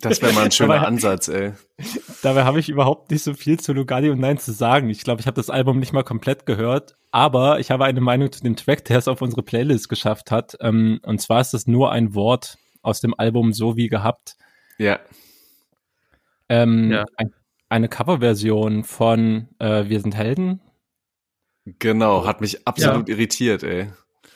Speaker 1: Das wäre mal ein schöner dabei, Ansatz, ey. <laughs>
Speaker 3: Dabei habe ich überhaupt nicht so viel zu Lugardi und Nein zu sagen. Ich glaube, ich habe das Album nicht mal komplett gehört, aber ich habe eine Meinung zu dem Track, der es auf unsere Playlist geschafft hat. Ähm, und zwar ist es nur ein Wort aus dem Album So wie gehabt.
Speaker 1: Ja.
Speaker 3: Ähm, ja. Ein eine Coverversion von äh, Wir sind Helden.
Speaker 1: Genau, hat mich absolut ja. irritiert, ey.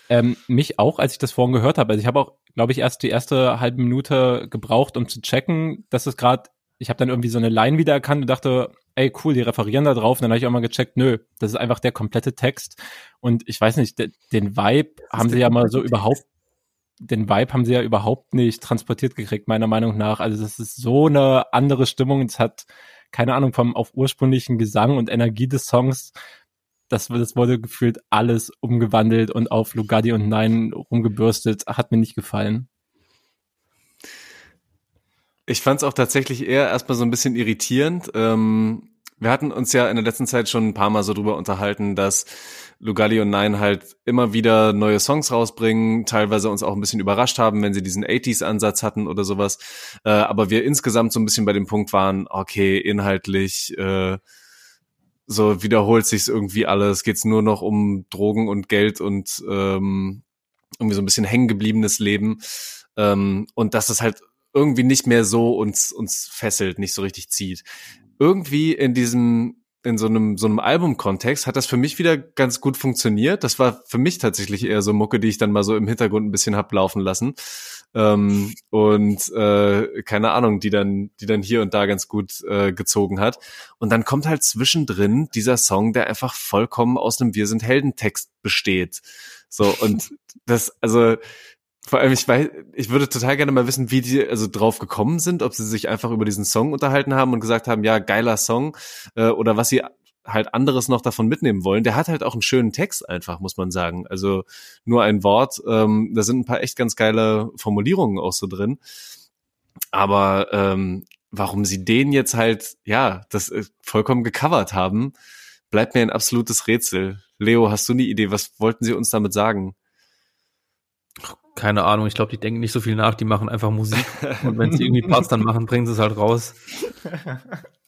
Speaker 3: Ähm, mich auch, als ich das vorhin gehört habe. Also ich habe auch, glaube ich, erst die erste halbe Minute gebraucht, um zu checken, dass es gerade, ich habe dann irgendwie so eine Line wiedererkannt und dachte, ey, cool, die referieren da drauf. Und dann habe ich auch mal gecheckt, nö, das ist einfach der komplette Text. Und ich weiß nicht, de den Vibe haben sie ja mal so überhaupt den Vibe haben sie ja überhaupt nicht transportiert gekriegt, meiner Meinung nach. Also das ist so eine andere Stimmung. Es hat keine Ahnung, vom auf ursprünglichen Gesang und Energie des Songs, das, das wurde gefühlt alles umgewandelt und auf Lugardi und Nein rumgebürstet. Hat mir nicht gefallen.
Speaker 1: Ich fand es auch tatsächlich eher erstmal so ein bisschen irritierend. Ähm, wir hatten uns ja in der letzten Zeit schon ein paar Mal so drüber unterhalten, dass Lugalli und Nine halt immer wieder neue Songs rausbringen, teilweise uns auch ein bisschen überrascht haben, wenn sie diesen 80s-Ansatz hatten oder sowas. Äh, aber wir insgesamt so ein bisschen bei dem Punkt waren, okay, inhaltlich äh, so wiederholt sich's irgendwie alles, geht's nur noch um Drogen und Geld und ähm, irgendwie so ein bisschen hängengebliebenes Leben. Ähm, und dass es halt irgendwie nicht mehr so uns, uns fesselt, nicht so richtig zieht irgendwie in diesem in so einem so einem Albumkontext hat das für mich wieder ganz gut funktioniert. Das war für mich tatsächlich eher so Mucke, die ich dann mal so im Hintergrund ein bisschen hab laufen lassen ähm, und äh, keine Ahnung, die dann die dann hier und da ganz gut äh, gezogen hat. Und dann kommt halt zwischendrin dieser Song, der einfach vollkommen aus einem Wir sind Helden Text besteht. So und <laughs> das also vor allem, ich weiß, ich würde total gerne mal wissen, wie die also drauf gekommen sind, ob sie sich einfach über diesen Song unterhalten haben und gesagt haben, ja, geiler Song, äh, oder was sie halt anderes noch davon mitnehmen wollen. Der hat halt auch einen schönen Text einfach, muss man sagen. Also nur ein Wort, ähm, da sind ein paar echt ganz geile Formulierungen auch so drin. Aber ähm, warum sie den jetzt halt, ja, das äh, vollkommen gecovert haben, bleibt mir ein absolutes Rätsel. Leo, hast du eine Idee? Was wollten sie uns damit sagen?
Speaker 2: Keine Ahnung, ich glaube, die denken nicht so viel nach, die machen einfach Musik und wenn es irgendwie passt, dann machen, bringen sie es halt raus.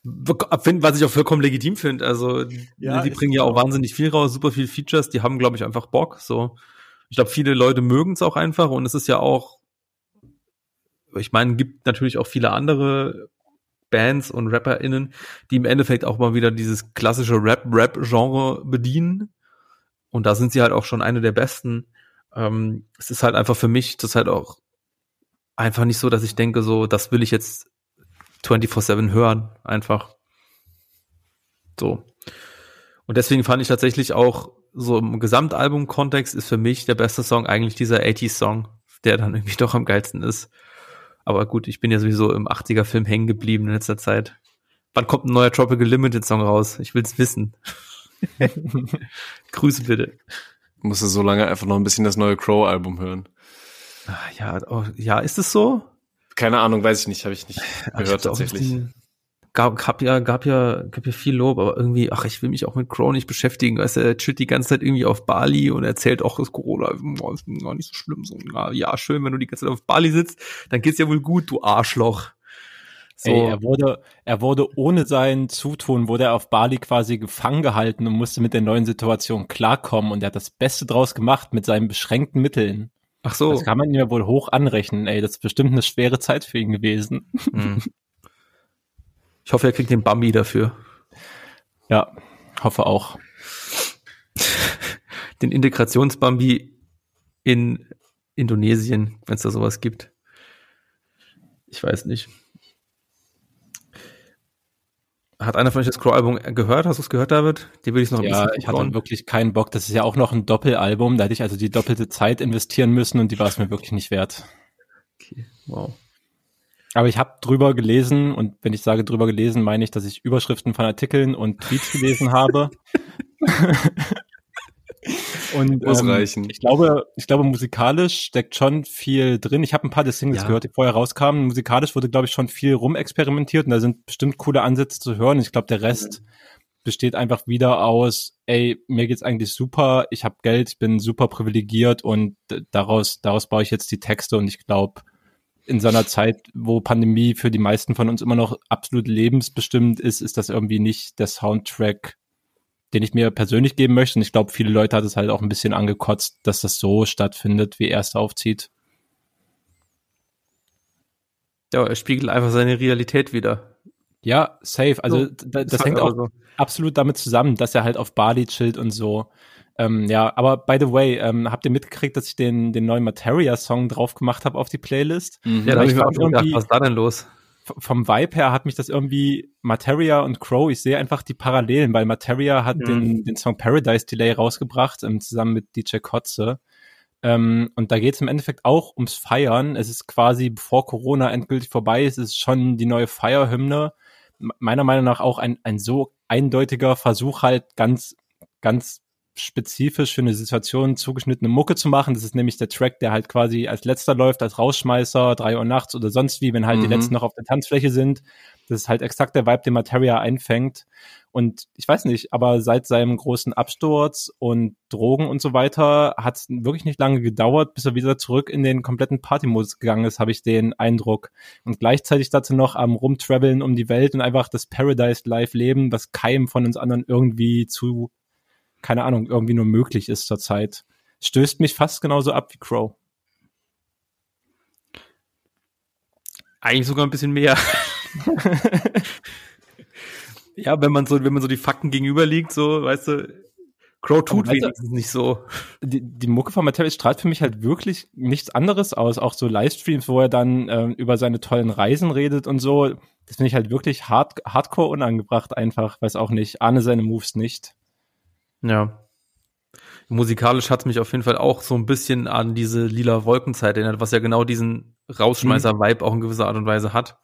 Speaker 2: Was ich auch vollkommen legitim finde. Also ja, die bringen ja auch wahnsinnig viel raus, super viel Features, die haben, glaube ich, einfach Bock. So, ich glaube, viele Leute mögen es auch einfach und es ist ja auch, ich meine, gibt natürlich auch viele andere Bands und RapperInnen, die im Endeffekt auch mal wieder dieses klassische Rap-Rap-Genre bedienen. Und da sind sie halt auch schon eine der besten. Ähm, es ist halt einfach für mich, das ist halt auch einfach nicht so, dass ich denke, so, das will ich jetzt 24-7 hören, einfach. So. Und deswegen fand ich tatsächlich auch so im Gesamtalbum-Kontext ist für mich der beste Song eigentlich dieser 80s-Song, der dann irgendwie <laughs> doch am geilsten ist. Aber gut, ich bin ja sowieso im 80er-Film hängen geblieben in letzter Zeit. Wann kommt ein neuer Tropical Limited Song raus? Ich will's wissen. <laughs> Grüße bitte.
Speaker 1: Musst du so lange einfach noch ein bisschen das neue Crow-Album hören.
Speaker 2: Ah, ja, oh, ja, ist es so?
Speaker 1: Keine Ahnung, weiß ich nicht, habe ich nicht gehört tatsächlich.
Speaker 2: Gab, gab ja, gab ja, gab ja viel Lob, aber irgendwie, ach, ich will mich auch mit Crow nicht beschäftigen. Weißt du, er chillt die ganze Zeit irgendwie auf Bali und erzählt auch, dass Corona boah, ist gar nicht so schlimm. So, ja, schön, wenn du die ganze Zeit auf Bali sitzt, dann geht's ja wohl gut, du Arschloch.
Speaker 3: So. Ey, er wurde, er wurde ohne sein Zutun, wurde er auf Bali quasi gefangen gehalten und musste mit der neuen Situation klarkommen und er hat das Beste draus gemacht mit seinen beschränkten Mitteln. Ach so. Das kann man ihm ja wohl hoch anrechnen, ey. Das ist bestimmt eine schwere Zeit für ihn gewesen. Hm. <laughs>
Speaker 2: Ich hoffe, er kriegt den Bambi dafür.
Speaker 3: Ja, hoffe auch.
Speaker 2: Den Integrationsbambi in Indonesien, wenn es da sowas gibt. Ich weiß nicht. Hat einer von euch das Crow-Album gehört? Hast du es gehört, David?
Speaker 3: Die will ich noch ein ja, bisschen. Ja, ich hatte wirklich keinen Bock. Das ist ja auch noch ein Doppelalbum. Da hätte ich also die doppelte Zeit investieren müssen und die war es mir wirklich nicht wert. Okay, wow. Aber ich habe drüber gelesen und wenn ich sage drüber gelesen, meine ich, dass ich Überschriften von Artikeln und Tweets gelesen habe. <laughs> Und ähm, ich glaube, ich glaube, musikalisch steckt schon viel drin. Ich habe ein paar der Singles ja. gehört, die vorher rauskamen. Musikalisch wurde, glaube ich, schon viel rumexperimentiert und da sind bestimmt coole Ansätze zu hören. Ich glaube, der Rest mhm. besteht einfach wieder aus, ey, mir geht's eigentlich super, ich habe Geld, ich bin super privilegiert und daraus, daraus baue ich jetzt die Texte und ich glaube, in so einer Zeit, wo Pandemie für die meisten von uns immer noch absolut lebensbestimmt ist, ist das irgendwie nicht der Soundtrack, den ich mir persönlich geben möchte. Und ich glaube, viele Leute hat es halt auch ein bisschen angekotzt, dass das so stattfindet, wie er es aufzieht.
Speaker 2: Ja, er spiegelt einfach seine Realität wieder.
Speaker 3: Ja, safe. Also so, das, das hängt auch so. absolut damit zusammen, dass er halt auf Bali chillt und so. Ähm, ja, aber by the way, ähm, habt ihr mitgekriegt, dass ich den, den neuen Materia-Song drauf gemacht habe auf die Playlist?
Speaker 2: Mhm. Ja, da habe ich mir auch schon gedacht, was ist da denn los?
Speaker 3: Vom Vibe her hat mich das irgendwie Materia und Crow, ich sehe einfach die Parallelen, weil Materia hat mhm. den, den Song Paradise Delay rausgebracht, ähm, zusammen mit DJ Kotze. Ähm, und da geht es im Endeffekt auch ums Feiern. Es ist quasi, bevor Corona endgültig vorbei ist, ist schon die neue Feierhymne. Meiner Meinung nach auch ein, ein so eindeutiger Versuch halt ganz, ganz spezifisch für eine Situation zugeschnittene Mucke zu machen. Das ist nämlich der Track, der halt quasi als letzter läuft, als Rausschmeißer, drei Uhr nachts oder sonst wie, wenn halt mhm. die letzten noch auf der Tanzfläche sind. Das ist halt exakt der Vibe, den Materia einfängt. Und ich weiß nicht, aber seit seinem großen Absturz und Drogen und so weiter hat es wirklich nicht lange gedauert, bis er wieder zurück in den kompletten Partymodus gegangen ist, habe ich den Eindruck. Und gleichzeitig dazu noch am Rumtraveln um die Welt und einfach das Paradise Life leben, was keinem von uns anderen irgendwie zu keine Ahnung, irgendwie nur möglich ist zurzeit. Stößt mich fast genauso ab wie Crow.
Speaker 2: Eigentlich sogar ein bisschen mehr. <laughs> ja, wenn man so, wenn man so die Fakten gegenüber liegt, so, weißt du, Crow tut wenigstens nicht so.
Speaker 3: Die, die Mucke von Mattel strahlt für mich halt wirklich nichts anderes aus. Auch so Livestreams, wo er dann äh, über seine tollen Reisen redet und so. Das finde ich halt wirklich hard, hardcore unangebracht einfach. Weiß auch nicht. Ahne seine Moves nicht.
Speaker 2: Ja. Musikalisch hat es mich auf jeden Fall auch so ein bisschen an diese lila Wolkenzeit erinnert, was ja genau diesen Rausschmeißer-Vibe auch in gewisser Art und Weise hat.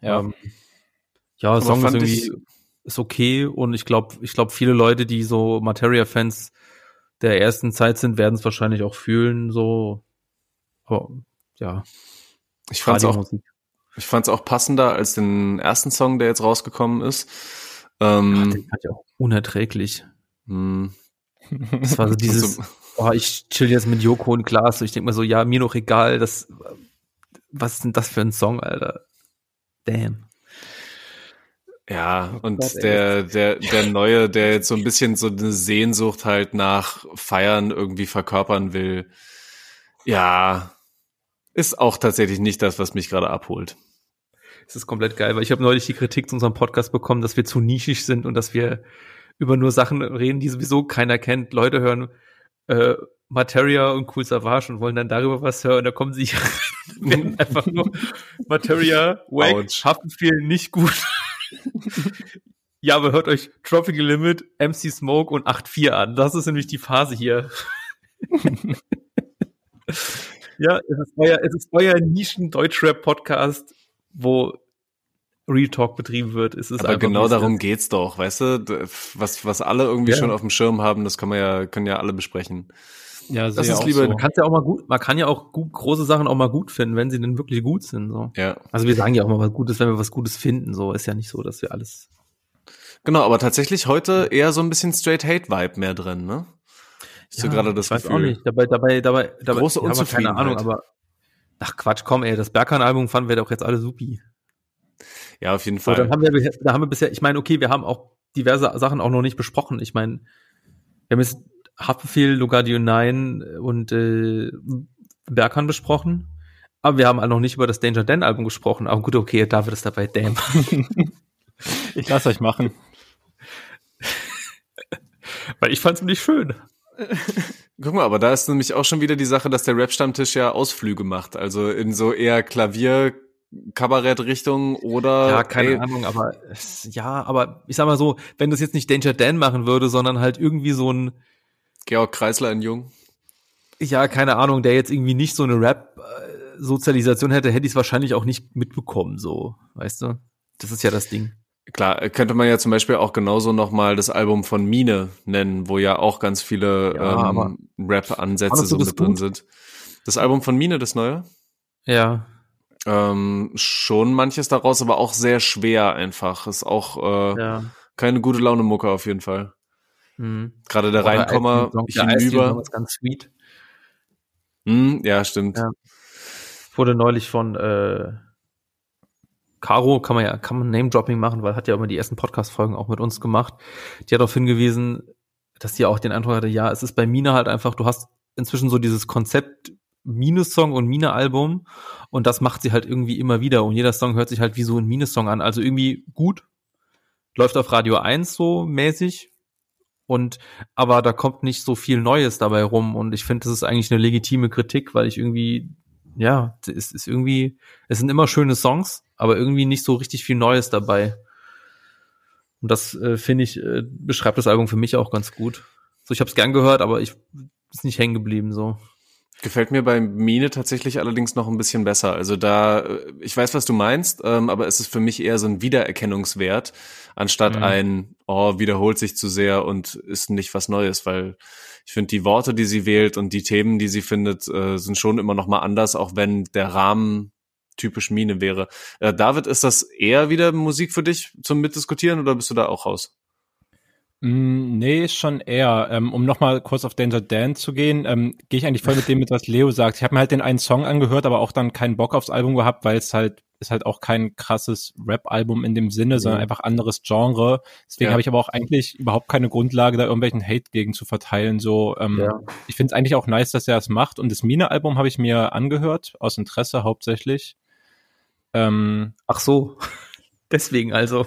Speaker 2: Ja, ähm, ja Song ist irgendwie ist okay und ich glaube, ich glaube, viele Leute, die so Materia-Fans der ersten Zeit sind, werden es wahrscheinlich auch fühlen, so. Aber ja.
Speaker 1: Ich fand's auch, ich fand's auch passender als den ersten Song, der jetzt rausgekommen ist.
Speaker 2: Ähm, Ach, den fand ich auch unerträglich. Hm. <laughs> Das war so dieses, oh, ich chill jetzt mit Joko und Klaas. Ich denke mir so, ja, mir noch egal, das, was ist denn das für ein Song, Alter? Damn.
Speaker 1: Ja, und Gott, der, der, der neue, der jetzt so ein bisschen so eine Sehnsucht halt nach Feiern irgendwie verkörpern will. Ja, ist auch tatsächlich nicht das, was mich gerade abholt.
Speaker 2: Es ist komplett geil, weil ich habe neulich die Kritik zu unserem Podcast bekommen, dass wir zu nischig sind und dass wir über nur Sachen reden, die sowieso keiner kennt. Leute hören äh, Materia und Cool Savage und wollen dann darüber was hören. Da kommen sie <laughs> einfach nur Materia, Wack, Haftbefehl nicht gut. <laughs> Ja, aber hört euch Tropical Limit, MC Smoke und 8.4 an. Das ist nämlich die Phase hier. <laughs> ja, es ist euer, es ist euer Nischen-Deutschrap-Podcast, wo Real Talk betrieben wird. Es ist
Speaker 1: Aber genau darum geht's doch, weißt du? Was, was alle irgendwie ja. schon auf dem Schirm haben, das kann man ja, können ja alle besprechen.
Speaker 2: Ja, das ist lieber. So. Man kann ja auch mal gut, man kann ja auch gut, große Sachen auch mal gut finden, wenn sie denn wirklich gut sind. So.
Speaker 1: Ja.
Speaker 2: Also wir sagen ja auch mal was Gutes, wenn wir was Gutes finden. So ist ja nicht so, dass wir alles.
Speaker 1: Genau, aber tatsächlich heute eher so ein bisschen Straight Hate Vibe mehr drin, ne?
Speaker 2: Ist ja, so gerade das ich weiß Gefühl. auch nicht. Dabei, dabei, dabei, dabei
Speaker 1: große ja, Unzufriedenheit.
Speaker 2: keine Ahnung, aber ach Quatsch, komm, ey, das Berkan-Album fanden wir doch jetzt alle supi.
Speaker 1: Ja, auf jeden Fall.
Speaker 2: So, dann haben wir, da haben wir bisher, ich meine, okay, wir haben auch diverse Sachen auch noch nicht besprochen. Ich meine, wir haben jetzt Haftbefehl, Lugardio 9 und äh, Berkan besprochen. Aber wir haben auch noch nicht über das Danger Dan Album gesprochen. Aber gut, okay, David ist dabei. Damn. <laughs>
Speaker 3: ich lasse euch machen. <laughs>
Speaker 2: Weil ich fand es nämlich schön. <laughs>
Speaker 1: Guck mal, aber da ist nämlich auch schon wieder die Sache, dass der Rap-Stammtisch ja Ausflüge macht. Also in so eher Klavier, Kabarett-Richtung oder.
Speaker 2: Ja, keine ey, Ahnung, aber ja, aber ich sag mal so, wenn das jetzt nicht Danger Dan machen würde, sondern halt irgendwie so ein
Speaker 1: Georg Kreisler in Jung.
Speaker 2: Ja, keine Ahnung, der jetzt irgendwie nicht so eine Rap-Sozialisation hätte, hätte ich es wahrscheinlich auch nicht mitbekommen, so, weißt du? Das ist ja das Ding.
Speaker 1: Klar, könnte man ja zum Beispiel auch genauso nochmal das Album von Mine nennen, wo ja auch ganz viele ja, ähm, Rap-Ansätze so mit drin sind. Das Album von Mine, das neue?
Speaker 2: Ja.
Speaker 1: Ähm, schon manches daraus, aber auch sehr schwer einfach. Ist auch äh, ja. keine gute Laune-Mucke auf jeden Fall. Mhm. Gerade der Reinkommer
Speaker 2: hinüber. ganz sweet.
Speaker 1: Mhm, ja, stimmt. Ja.
Speaker 2: Wurde neulich von äh, Caro, kann man ja, kann man Name-Dropping machen, weil hat ja immer die ersten Podcast-Folgen auch mit uns gemacht. Die hat darauf hingewiesen, dass sie auch den Eindruck hatte, ja, es ist bei Mine halt einfach, du hast inzwischen so dieses Konzept Mine-Song und Mine-Album und das macht sie halt irgendwie immer wieder und jeder Song hört sich halt wie so ein Mine-Song an. Also irgendwie gut, läuft auf Radio 1 so mäßig, und aber da kommt nicht so viel Neues dabei rum und ich finde, das ist eigentlich eine legitime Kritik, weil ich irgendwie, ja, es ist irgendwie, es sind immer schöne Songs, aber irgendwie nicht so richtig viel Neues dabei. Und das äh, finde ich äh, beschreibt das Album für mich auch ganz gut. So, ich habe es gern gehört, aber ich ist nicht hängen geblieben so.
Speaker 1: Gefällt mir bei Mine tatsächlich allerdings noch ein bisschen besser. Also da, äh, ich weiß, was du meinst, ähm, aber es ist für mich eher so ein Wiedererkennungswert, anstatt mhm. ein, oh, wiederholt sich zu sehr und ist nicht was Neues, weil ich finde, die Worte, die sie wählt und die Themen, die sie findet, äh, sind schon immer noch mal anders, auch wenn der Rahmen typisch Mine wäre. Äh, David, ist das eher wieder Musik für dich zum Mitdiskutieren oder bist du da auch raus?
Speaker 3: Mm, nee, schon eher. Ähm, um nochmal kurz auf Danger Dan zu gehen, ähm, gehe ich eigentlich voll mit dem mit, was Leo sagt. Ich habe mir halt den einen Song angehört, aber auch dann keinen Bock aufs Album gehabt, weil es halt ist halt auch kein krasses Rap-Album in dem Sinne, sondern einfach anderes Genre. Deswegen ja. habe ich aber auch eigentlich überhaupt keine Grundlage, da irgendwelchen Hate gegen zu verteilen. So, ähm, ja. ich finde es eigentlich auch nice, dass er das macht. Und das Mine-Album habe ich mir angehört, aus Interesse hauptsächlich.
Speaker 2: Ähm, Ach so, <laughs> deswegen also.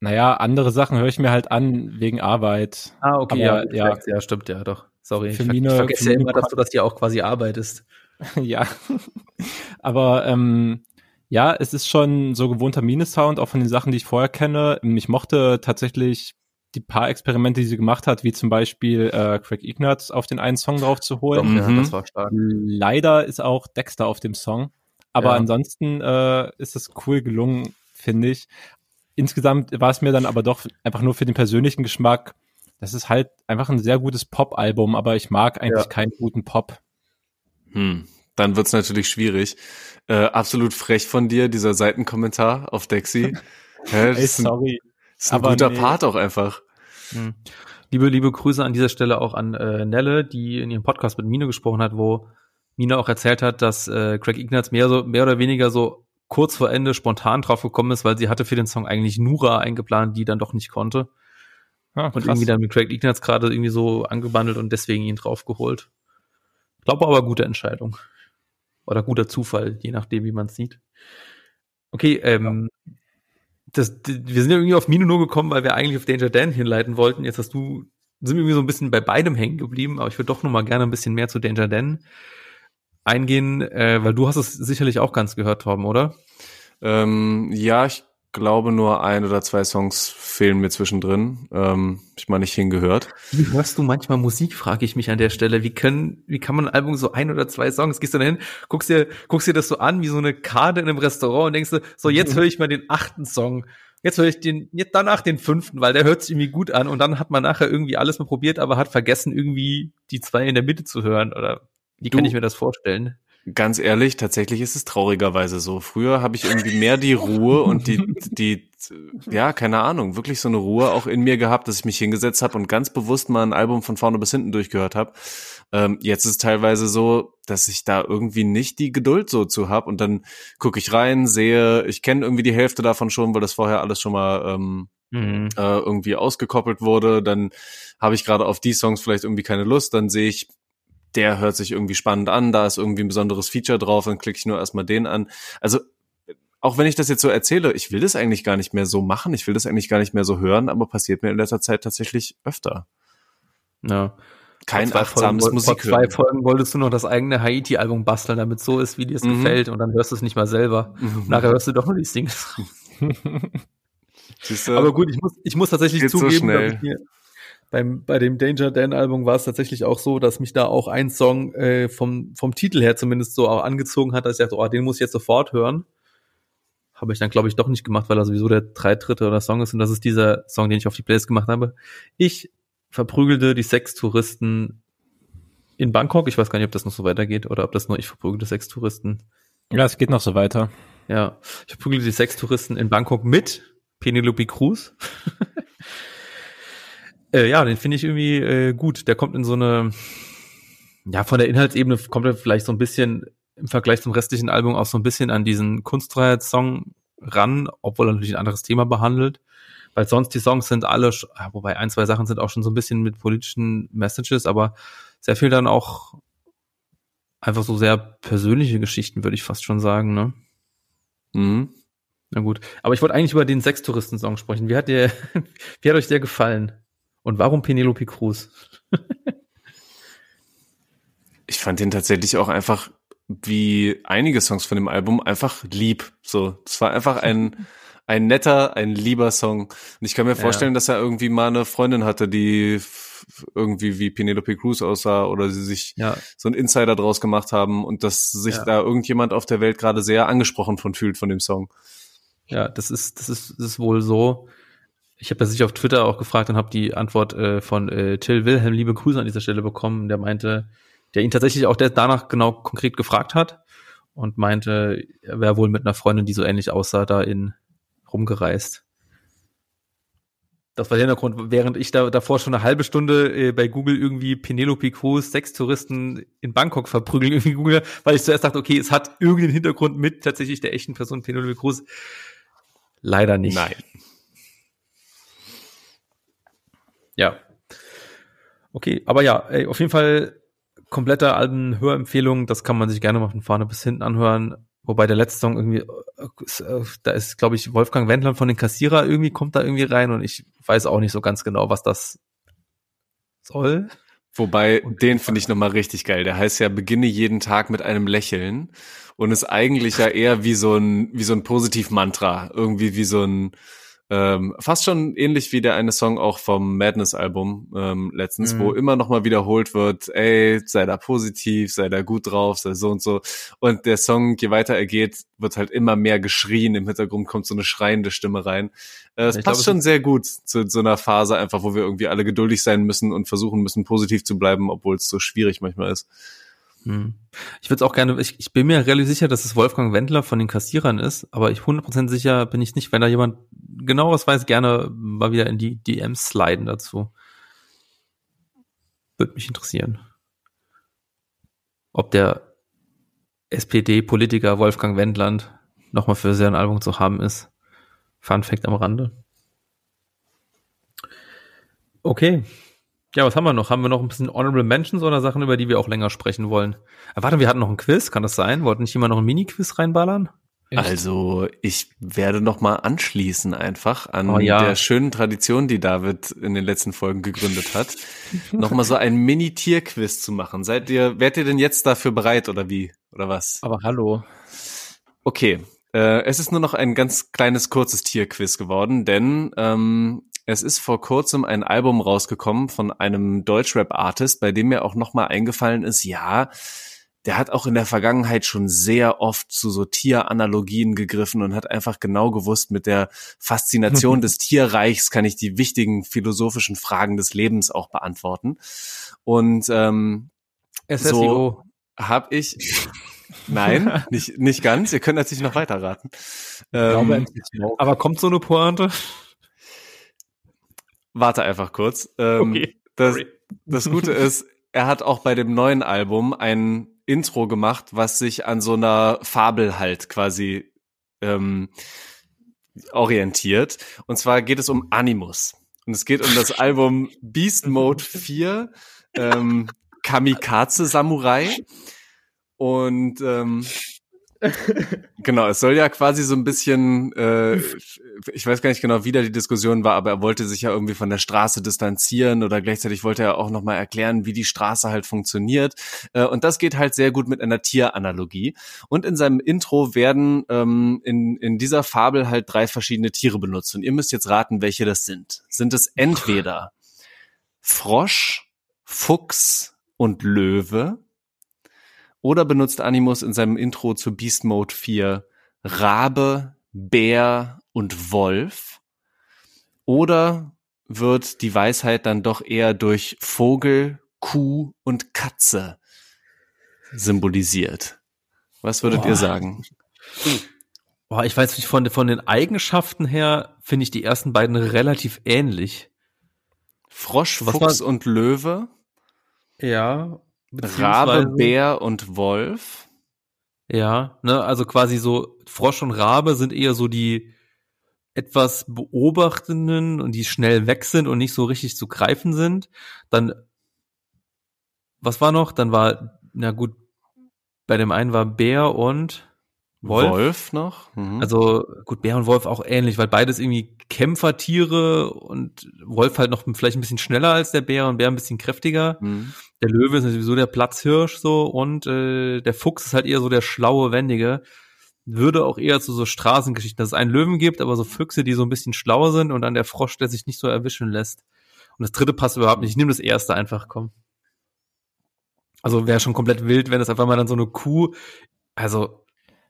Speaker 3: Naja, andere Sachen höre ich mir halt an wegen Arbeit.
Speaker 2: Ah, okay, Aber, ja, ja, ja, stimmt, ja, doch. Sorry, für ich, Mine, ich vergesse ja immer, dass du das hier auch quasi arbeitest. <laughs>
Speaker 3: ja, aber ähm, ja, es ist schon so gewohnter Mine-Sound, auch von den Sachen, die ich vorher kenne. Ich mochte tatsächlich die paar Experimente, die sie gemacht hat, wie zum Beispiel äh, Craig Ignatz auf den einen Song drauf zu holen.
Speaker 2: Doch, ja, das war stark.
Speaker 3: Leider ist auch Dexter auf dem Song. Aber ja. ansonsten äh, ist es cool gelungen, finde ich insgesamt war es mir dann aber doch einfach nur für den persönlichen Geschmack. Das ist halt einfach ein sehr gutes Pop-Album, aber ich mag eigentlich ja. keinen guten Pop.
Speaker 1: Hm, dann wird's natürlich schwierig. Äh, absolut frech von dir, dieser Seitenkommentar auf Dexy. <laughs>
Speaker 2: ja, Ey, sorry.
Speaker 1: Ein, ist ein aber guter nee. Part auch einfach.
Speaker 2: Hm. Liebe, liebe Grüße an dieser Stelle auch an äh, Nelle, die in ihrem Podcast mit Mine gesprochen hat, wo Mine auch erzählt hat, dass äh, Craig Ignatz mehr so mehr oder weniger so kurz vor Ende spontan drauf gekommen ist, weil sie hatte für den Song eigentlich Nura eingeplant, die dann doch nicht konnte. Ah, und irgendwie dann mit Craig Ignatz gerade irgendwie so angebandelt und deswegen ihn draufgeholt. Glaube aber gute Entscheidung. Oder guter Zufall, je nachdem, wie man es sieht. Okay, ähm, ja. das, wir sind ja irgendwie auf Mino nur gekommen, weil wir eigentlich auf Danger Dan hinleiten wollten. Jetzt hast du, sind wir irgendwie so ein bisschen bei beidem hängen geblieben, aber ich würde doch noch mal gerne ein bisschen mehr zu Danger Dan eingehen, äh, weil du hast es sicherlich auch ganz gehört, Torben, oder?
Speaker 1: Ähm, ja, ich glaube nur ein oder zwei Songs fehlen mir zwischendrin. Ähm, ich mal nicht hingehört.
Speaker 2: Wie hörst du manchmal Musik, frage ich mich an der Stelle. Wie können, wie kann man ein Album so ein oder zwei Songs? Gehst du da hin, guckst dir, guckst dir das so an wie so eine Karte in einem Restaurant und denkst du, so jetzt höre ich mal den achten Song. Jetzt höre ich den, jetzt danach den fünften, weil der hört sich irgendwie gut an und dann hat man nachher irgendwie alles mal probiert, aber hat vergessen, irgendwie die zwei in der Mitte zu hören oder wie kann ich mir das vorstellen?
Speaker 1: Ganz ehrlich, tatsächlich ist es traurigerweise so. Früher habe ich irgendwie mehr die Ruhe und die, die, ja, keine Ahnung, wirklich so eine Ruhe auch in mir gehabt, dass ich mich hingesetzt habe und ganz bewusst mal ein Album von vorne bis hinten durchgehört habe. Ähm, jetzt ist es teilweise so, dass ich da irgendwie nicht die Geduld so zu hab und dann gucke ich rein, sehe, ich kenne irgendwie die Hälfte davon schon, weil das vorher alles schon mal ähm, mhm. äh, irgendwie ausgekoppelt wurde. Dann habe ich gerade auf die Songs vielleicht irgendwie keine Lust, dann sehe ich der hört sich irgendwie spannend an, da ist irgendwie ein besonderes Feature drauf, dann klicke ich nur erstmal den an. Also auch wenn ich das jetzt so erzähle, ich will das eigentlich gar nicht mehr so machen, ich will das eigentlich gar nicht mehr so hören, aber passiert mir in letzter Zeit tatsächlich öfter.
Speaker 2: Ja. Kein achtsames Musik. Vor zwei Folgen wolltest du noch das eigene Haiti-Album basteln, damit so ist, wie dir es mhm. gefällt, und dann hörst du es nicht mal selber. Mhm. Nachher hörst du doch nur die Singles. <laughs> aber gut, ich muss, ich muss tatsächlich zugeben, so dass ich mir, beim, bei dem Danger Dan Album war es tatsächlich auch so, dass mich da auch ein Song äh, vom, vom Titel her zumindest so auch angezogen hat, dass ich dachte, oh, den muss ich jetzt sofort hören. Habe ich dann, glaube ich, doch nicht gemacht, weil er sowieso der dreitritte oder Song ist und das ist dieser Song, den ich auf die Playlist gemacht habe. Ich verprügelte die Sextouristen in Bangkok. Ich weiß gar nicht, ob das noch so weitergeht oder ob das nur ich verprügelte Sextouristen.
Speaker 3: Ja, es geht noch so weiter.
Speaker 2: Ja, ich verprügelte die Sextouristen in Bangkok mit Penelope Cruz. <laughs> Äh, ja, den finde ich irgendwie äh, gut. Der kommt in so eine, ja, von der Inhaltsebene kommt er vielleicht so ein bisschen im Vergleich zum restlichen Album auch so ein bisschen an diesen Kunstfreiheitssong ran, obwohl er natürlich ein anderes Thema behandelt. Weil sonst die Songs sind alle, wobei ein, zwei Sachen sind auch schon so ein bisschen mit politischen Messages, aber sehr viel dann auch einfach so sehr persönliche Geschichten, würde ich fast schon sagen, ne? Mhm. Na gut. Aber ich wollte eigentlich über den Sextouristen-Song sprechen. Wie hat dir, <laughs> wie hat euch der gefallen? Und warum Penelope Cruz? <laughs>
Speaker 1: ich fand den tatsächlich auch einfach wie einige Songs von dem Album einfach lieb. So, es war einfach ein <laughs> ein netter, ein lieber Song. Und ich kann mir vorstellen, ja. dass er irgendwie mal eine Freundin hatte, die irgendwie wie Penelope Cruz aussah oder sie sich ja. so ein Insider draus gemacht haben und dass sich ja. da irgendjemand auf der Welt gerade sehr angesprochen von fühlt von dem Song.
Speaker 2: Ja, das ist, das ist, das ist wohl so. Ich habe das sich auf Twitter auch gefragt und habe die Antwort äh, von äh, Till Wilhelm, liebe Grüße an dieser Stelle bekommen, der meinte, der ihn tatsächlich auch der danach genau konkret gefragt hat und meinte, er wäre wohl mit einer Freundin, die so ähnlich aussah, da in rumgereist. Das war der Hintergrund, während ich da davor schon eine halbe Stunde äh, bei Google irgendwie Penelope Cruz Sextouristen in Bangkok verprügeln <laughs> irgendwie Google, weil ich zuerst dachte, okay, es hat irgendeinen Hintergrund mit tatsächlich der echten Person Penelope Cruz. Leider nicht.
Speaker 1: Nein.
Speaker 2: Ja. Okay, aber ja, ey, auf jeden Fall komplette Alben-Hörempfehlung, das kann man sich gerne mal von vorne bis hinten anhören. Wobei der letzte Song irgendwie, äh, da ist, glaube ich, Wolfgang Wendler von den Kassierer irgendwie kommt da irgendwie rein und ich weiß auch nicht so ganz genau, was das soll.
Speaker 1: Wobei, und den finde ich nochmal richtig geil. Der heißt ja, beginne jeden Tag mit einem Lächeln und ist eigentlich ja eher wie so ein, wie so ein Positiv-Mantra. Irgendwie wie so ein, ähm, fast schon ähnlich wie der eine Song auch vom Madness-Album ähm, letztens, mhm. wo immer nochmal wiederholt wird, ey, sei da positiv, sei da gut drauf, sei so und so. Und der Song, je weiter er geht, wird halt immer mehr geschrien. Im Hintergrund kommt so eine schreiende Stimme rein. Äh, es passt glaub, schon sehr gut zu so einer Phase einfach, wo wir irgendwie alle geduldig sein müssen und versuchen müssen, positiv zu bleiben, obwohl es so schwierig manchmal ist.
Speaker 2: Hm. Ich würde es auch gerne, ich, ich bin mir relativ sicher, dass es Wolfgang Wendler von den Kassierern ist, aber ich 100% sicher bin ich nicht, wenn da jemand genau was weiß, gerne mal wieder in die DMs sliden dazu. Würde mich interessieren. Ob der SPD-Politiker Wolfgang Wendland nochmal für sein Album zu haben ist. Fun Fact am Rande. Okay, ja, was haben wir noch? Haben wir noch ein bisschen Honorable Mentions oder Sachen, über die wir auch länger sprechen wollen? Ah, warte, wir hatten noch ein Quiz, kann das sein? Wollten nicht jemand noch ein Mini-Quiz reinballern?
Speaker 1: Echt? Also ich werde noch mal anschließen einfach an oh, ja. der schönen Tradition, die David in den letzten Folgen gegründet hat, <laughs> noch mal so ein Mini-Tier-Quiz zu machen. Seid ihr, werdet ihr denn jetzt dafür bereit oder wie oder was?
Speaker 2: Aber hallo.
Speaker 1: Okay, Äh, es ist nur noch ein ganz kleines, kurzes Tierquiz geworden, denn ähm, es ist vor kurzem ein Album rausgekommen von einem Deutschrap-Artist, bei dem mir auch nochmal eingefallen ist, ja, der hat auch in der Vergangenheit schon sehr oft zu so Tieranalogien gegriffen und hat einfach genau gewusst, mit der Faszination <laughs> des Tierreichs kann ich die wichtigen philosophischen Fragen des Lebens auch beantworten. Und ähm, SSIO. so habe ich <laughs> Nein, nicht, nicht ganz. Ihr könnt natürlich noch weiter raten.
Speaker 2: Ähm, aber kommt so eine Pointe?
Speaker 1: Warte einfach kurz. Ähm, okay. das, das <laughs> Gute ist, er hat auch bei dem neuen Album ein Intro gemacht, was sich an so einer Fabel halt quasi ähm, orientiert. Und zwar geht es um Animus. Und es geht um das <laughs> Album Beast Mode 4, ähm, Kamikaze Samurai. Und ähm, <laughs> genau, es soll ja quasi so ein bisschen, äh, ich weiß gar nicht genau, wie da die Diskussion war, aber er wollte sich ja irgendwie von der Straße distanzieren oder gleichzeitig wollte er auch nochmal erklären, wie die Straße halt funktioniert. Äh, und das geht halt sehr gut mit einer Tieranalogie. Und in seinem Intro werden ähm, in, in dieser Fabel halt drei verschiedene Tiere benutzt. Und ihr müsst jetzt raten, welche das sind. Sind es entweder Frosch, Fuchs und Löwe? Oder benutzt Animus in seinem Intro zu Beast Mode 4 Rabe, Bär und Wolf? Oder wird die Weisheit dann doch eher durch Vogel, Kuh und Katze symbolisiert? Was würdet Boah. ihr sagen?
Speaker 2: Boah, ich weiß nicht, von, von den Eigenschaften her finde ich die ersten beiden relativ ähnlich.
Speaker 1: Frosch, Fuchs und Löwe?
Speaker 2: Ja,
Speaker 1: Rabe, Bär und Wolf.
Speaker 2: Ja, ne, also quasi so Frosch und Rabe sind eher so die etwas beobachtenden und die schnell weg sind und nicht so richtig zu greifen sind. Dann, was war noch? Dann war, na gut, bei dem einen war Bär und Wolf,
Speaker 1: Wolf noch.
Speaker 2: Mhm. Also gut, Bär und Wolf auch ähnlich, weil beides irgendwie Kämpfertiere und Wolf halt noch vielleicht ein bisschen schneller als der Bär und Bär ein bisschen kräftiger. Mhm. Der Löwe ist sowieso der Platzhirsch so und äh, der Fuchs ist halt eher so der schlaue, wendige. Würde auch eher zu so Straßengeschichten, dass es einen Löwen gibt, aber so Füchse, die so ein bisschen schlauer sind und dann der Frosch, der sich nicht so erwischen lässt. Und das dritte passt überhaupt nicht. Ich nehme das erste einfach, komm. Also wäre schon komplett wild, wenn das einfach mal dann so eine Kuh, also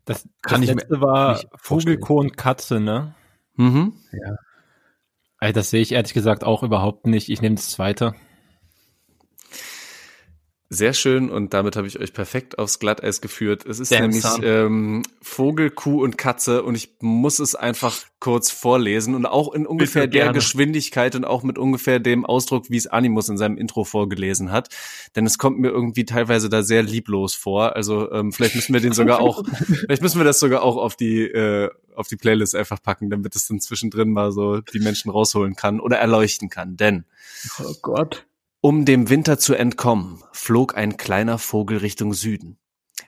Speaker 3: das, kann das ich letzte war Vogelkoh und Katze, ne?
Speaker 2: Mhm. Ja.
Speaker 3: Also das sehe ich ehrlich gesagt auch überhaupt nicht. Ich nehme das zweite.
Speaker 1: Sehr schön und damit habe ich euch perfekt aufs Glatteis geführt. Es ist Damn nämlich ähm, Vogel, Kuh und Katze und ich muss es einfach kurz vorlesen und auch in ungefähr der Geschwindigkeit und auch mit ungefähr dem Ausdruck, wie es Animus in seinem Intro vorgelesen hat. Denn es kommt mir irgendwie teilweise da sehr lieblos vor. Also ähm, vielleicht müssen wir den sogar auch, <laughs> vielleicht müssen wir das sogar auch auf die äh, auf die Playlist einfach packen, damit es dann zwischendrin mal so die Menschen rausholen kann oder erleuchten kann. Denn
Speaker 2: oh Gott.
Speaker 1: Um dem Winter zu entkommen, flog ein kleiner Vogel Richtung Süden.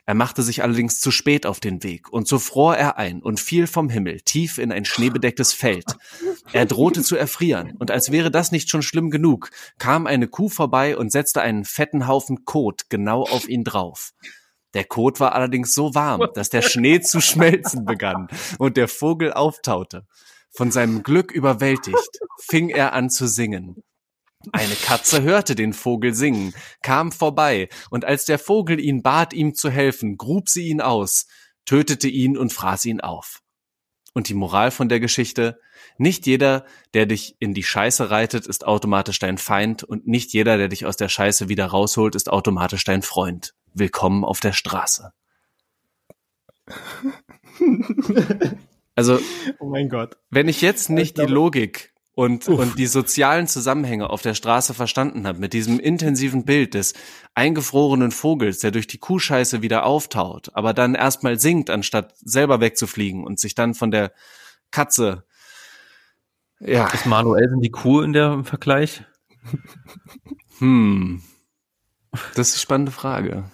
Speaker 1: Er machte sich allerdings zu spät auf den Weg, und so fror er ein und fiel vom Himmel tief in ein schneebedecktes Feld. Er drohte zu erfrieren, und als wäre das nicht schon schlimm genug, kam eine Kuh vorbei und setzte einen fetten Haufen Kot genau auf ihn drauf. Der Kot war allerdings so warm, dass der Schnee zu schmelzen begann und der Vogel auftaute. Von seinem Glück überwältigt, fing er an zu singen. Eine Katze hörte den Vogel singen, kam vorbei, und als der Vogel ihn bat, ihm zu helfen, grub sie ihn aus, tötete ihn und fraß ihn auf. Und die Moral von der Geschichte, nicht jeder, der dich in die Scheiße reitet, ist automatisch dein Feind, und nicht jeder, der dich aus der Scheiße wieder rausholt, ist automatisch dein Freund. Willkommen auf der Straße. <laughs> Also,
Speaker 2: oh mein Gott.
Speaker 1: Wenn ich jetzt nicht ich die Logik und, und die sozialen Zusammenhänge auf der Straße verstanden habe, mit diesem intensiven Bild des eingefrorenen Vogels, der durch die Kuhscheiße wieder auftaut, aber dann erstmal singt, anstatt selber wegzufliegen und sich dann von der Katze,
Speaker 2: ja. Ist Manuel denn die Kuh in der Vergleich?
Speaker 1: Hm. Das ist eine spannende Frage.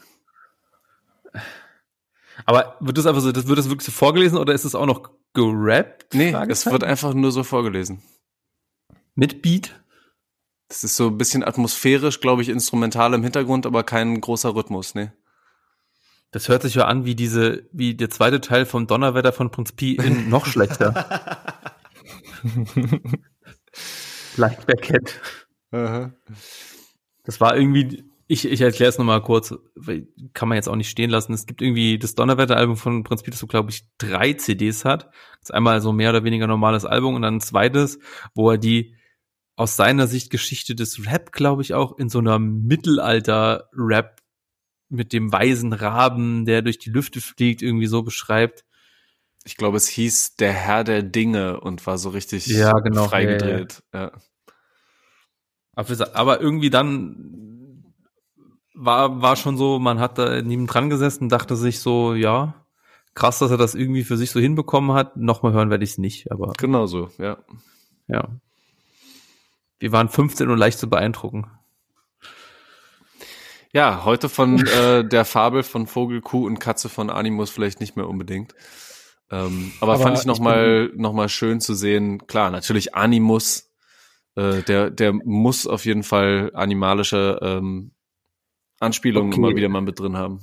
Speaker 2: Aber wird das einfach so, das wird das wirklich so vorgelesen oder ist es auch noch gerappt?
Speaker 1: Nee, es wird einfach nur so vorgelesen.
Speaker 2: Mit Beat?
Speaker 1: Das ist so ein bisschen atmosphärisch, glaube ich, instrumental im Hintergrund, aber kein großer Rhythmus, ne?
Speaker 2: Das hört sich ja an wie diese, wie der zweite Teil vom Donnerwetter von Prinz Pi in <laughs> noch schlechter. Vielleicht wer kennt. Das war irgendwie, ich, ich erkläre es nochmal kurz, kann man jetzt auch nicht stehen lassen. Es gibt irgendwie das Donnerwetter-Album von Prinz Pi, das so, glaube ich, drei CDs hat. Das ist einmal so mehr oder weniger normales Album und dann ein zweites, wo er die aus seiner Sicht Geschichte des Rap, glaube ich, auch in so einer Mittelalter-Rap mit dem weisen Raben, der durch die Lüfte fliegt, irgendwie so beschreibt.
Speaker 1: Ich glaube, es hieß Der Herr der Dinge und war so richtig
Speaker 2: ja, genau,
Speaker 1: freigedreht. Ja,
Speaker 2: ja. Aber irgendwie dann war, war schon so, man hat da neben dran gesessen, dachte sich so, ja, krass, dass er das irgendwie für sich so hinbekommen hat. Nochmal hören werde ich es nicht, aber.
Speaker 1: Genau so, ja.
Speaker 2: Ja. Wir waren 15 und leicht zu beeindrucken.
Speaker 1: Ja, heute von äh, der Fabel von Vogel, Kuh und Katze von Animus vielleicht nicht mehr unbedingt. Ähm, aber, aber fand ich nochmal noch mal schön zu sehen. Klar, natürlich Animus, äh, der, der muss auf jeden Fall animalische ähm, Anspielungen okay. immer wieder mal mit drin haben.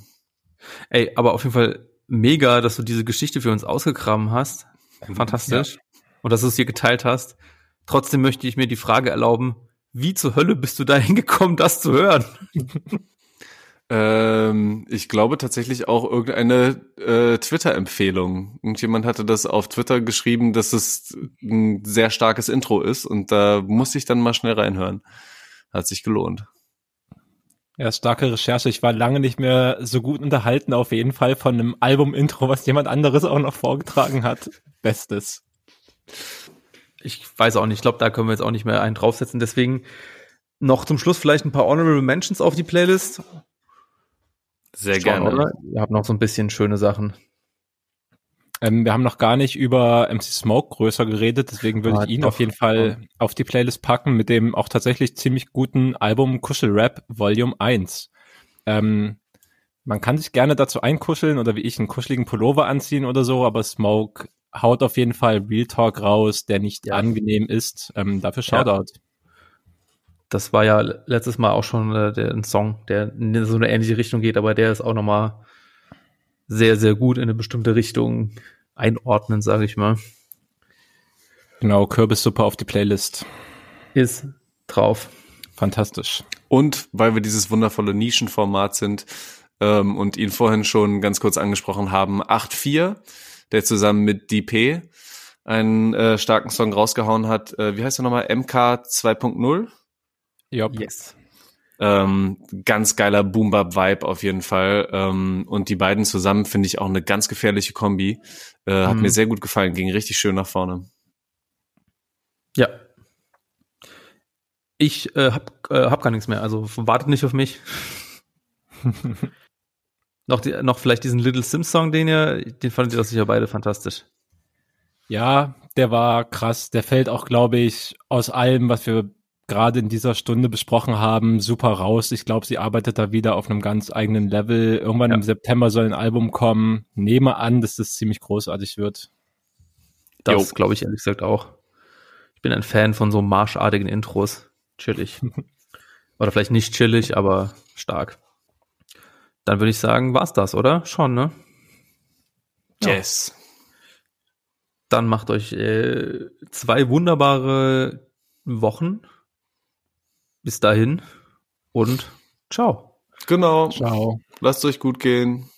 Speaker 2: Ey, aber auf jeden Fall mega, dass du diese Geschichte für uns ausgegraben hast. Fantastisch. Ja. Und dass du es hier geteilt hast. Trotzdem möchte ich mir die Frage erlauben, wie zur Hölle bist du da <laughs> hingekommen, das zu hören?
Speaker 1: Ähm, ich glaube tatsächlich auch irgendeine äh, Twitter-Empfehlung. Irgendjemand hatte das auf Twitter geschrieben, dass es ein sehr starkes Intro ist und da musste ich dann mal schnell reinhören. Hat sich gelohnt.
Speaker 3: Ja, starke Recherche. Ich war lange nicht mehr so gut unterhalten, auf jeden Fall von einem Album-Intro, was jemand anderes auch noch vorgetragen hat. Bestes.
Speaker 2: Ich weiß auch nicht, ich glaube, da können wir jetzt auch nicht mehr einen draufsetzen. Deswegen noch zum Schluss vielleicht ein paar Honorable Mentions auf die Playlist.
Speaker 1: Sehr Schauen, gerne. Oder?
Speaker 2: Ihr habt noch so ein bisschen schöne Sachen.
Speaker 3: Ähm, wir haben noch gar nicht über MC Smoke größer geredet, deswegen würde ah, ich ihn doch. auf jeden Fall auf die Playlist packen mit dem auch tatsächlich ziemlich guten Album Kuschel Rap Volume 1. Ähm, man kann sich gerne dazu einkuscheln oder wie ich einen kuscheligen Pullover anziehen oder so, aber Smoke haut auf jeden Fall Real Talk raus, der nicht ja. angenehm ist. Ähm, dafür Shoutout. Ja.
Speaker 2: Das war ja letztes Mal auch schon äh, der, ein Song, der in so eine ähnliche Richtung geht, aber der ist auch nochmal sehr, sehr gut in eine bestimmte Richtung einordnen, sage ich mal.
Speaker 3: Genau, Kürbissuppe auf die Playlist.
Speaker 2: Ist drauf.
Speaker 1: Fantastisch. Und weil wir dieses wundervolle Nischenformat sind ähm, und ihn vorhin schon ganz kurz angesprochen haben, 8.4, der zusammen mit DP einen äh, starken Song rausgehauen hat. Äh, wie heißt er nochmal? MK 2.0?
Speaker 2: Yep. Yes.
Speaker 1: Ähm, ganz geiler Boom-Bap-Vibe auf jeden Fall. Ähm, und die beiden zusammen finde ich auch eine ganz gefährliche Kombi. Äh, hat mhm. mir sehr gut gefallen, ging richtig schön nach vorne.
Speaker 2: Ja. Ich äh, hab, äh, hab gar nichts mehr, also wartet nicht auf mich. <laughs> noch, die, noch vielleicht diesen Little Sims Song, den ihr, den fandet ihr doch sicher beide fantastisch.
Speaker 3: Ja, der war krass. Der fällt auch, glaube ich, aus allem, was wir gerade in dieser Stunde besprochen haben, super raus. Ich glaube, sie arbeitet da wieder auf einem ganz eigenen Level. Irgendwann ja. im September soll ein Album kommen. Nehme an, dass das ziemlich großartig wird.
Speaker 2: Das glaube ich ehrlich gesagt auch. Ich bin ein Fan von so marschartigen Intros. Chillig. <laughs> oder vielleicht nicht chillig, aber stark. Dann würde ich sagen, war's das, oder? Schon, ne?
Speaker 1: Yes.
Speaker 2: Dann macht euch äh, zwei wunderbare Wochen bis dahin und ciao.
Speaker 1: Genau.
Speaker 2: Ciao.
Speaker 1: Lasst euch gut gehen.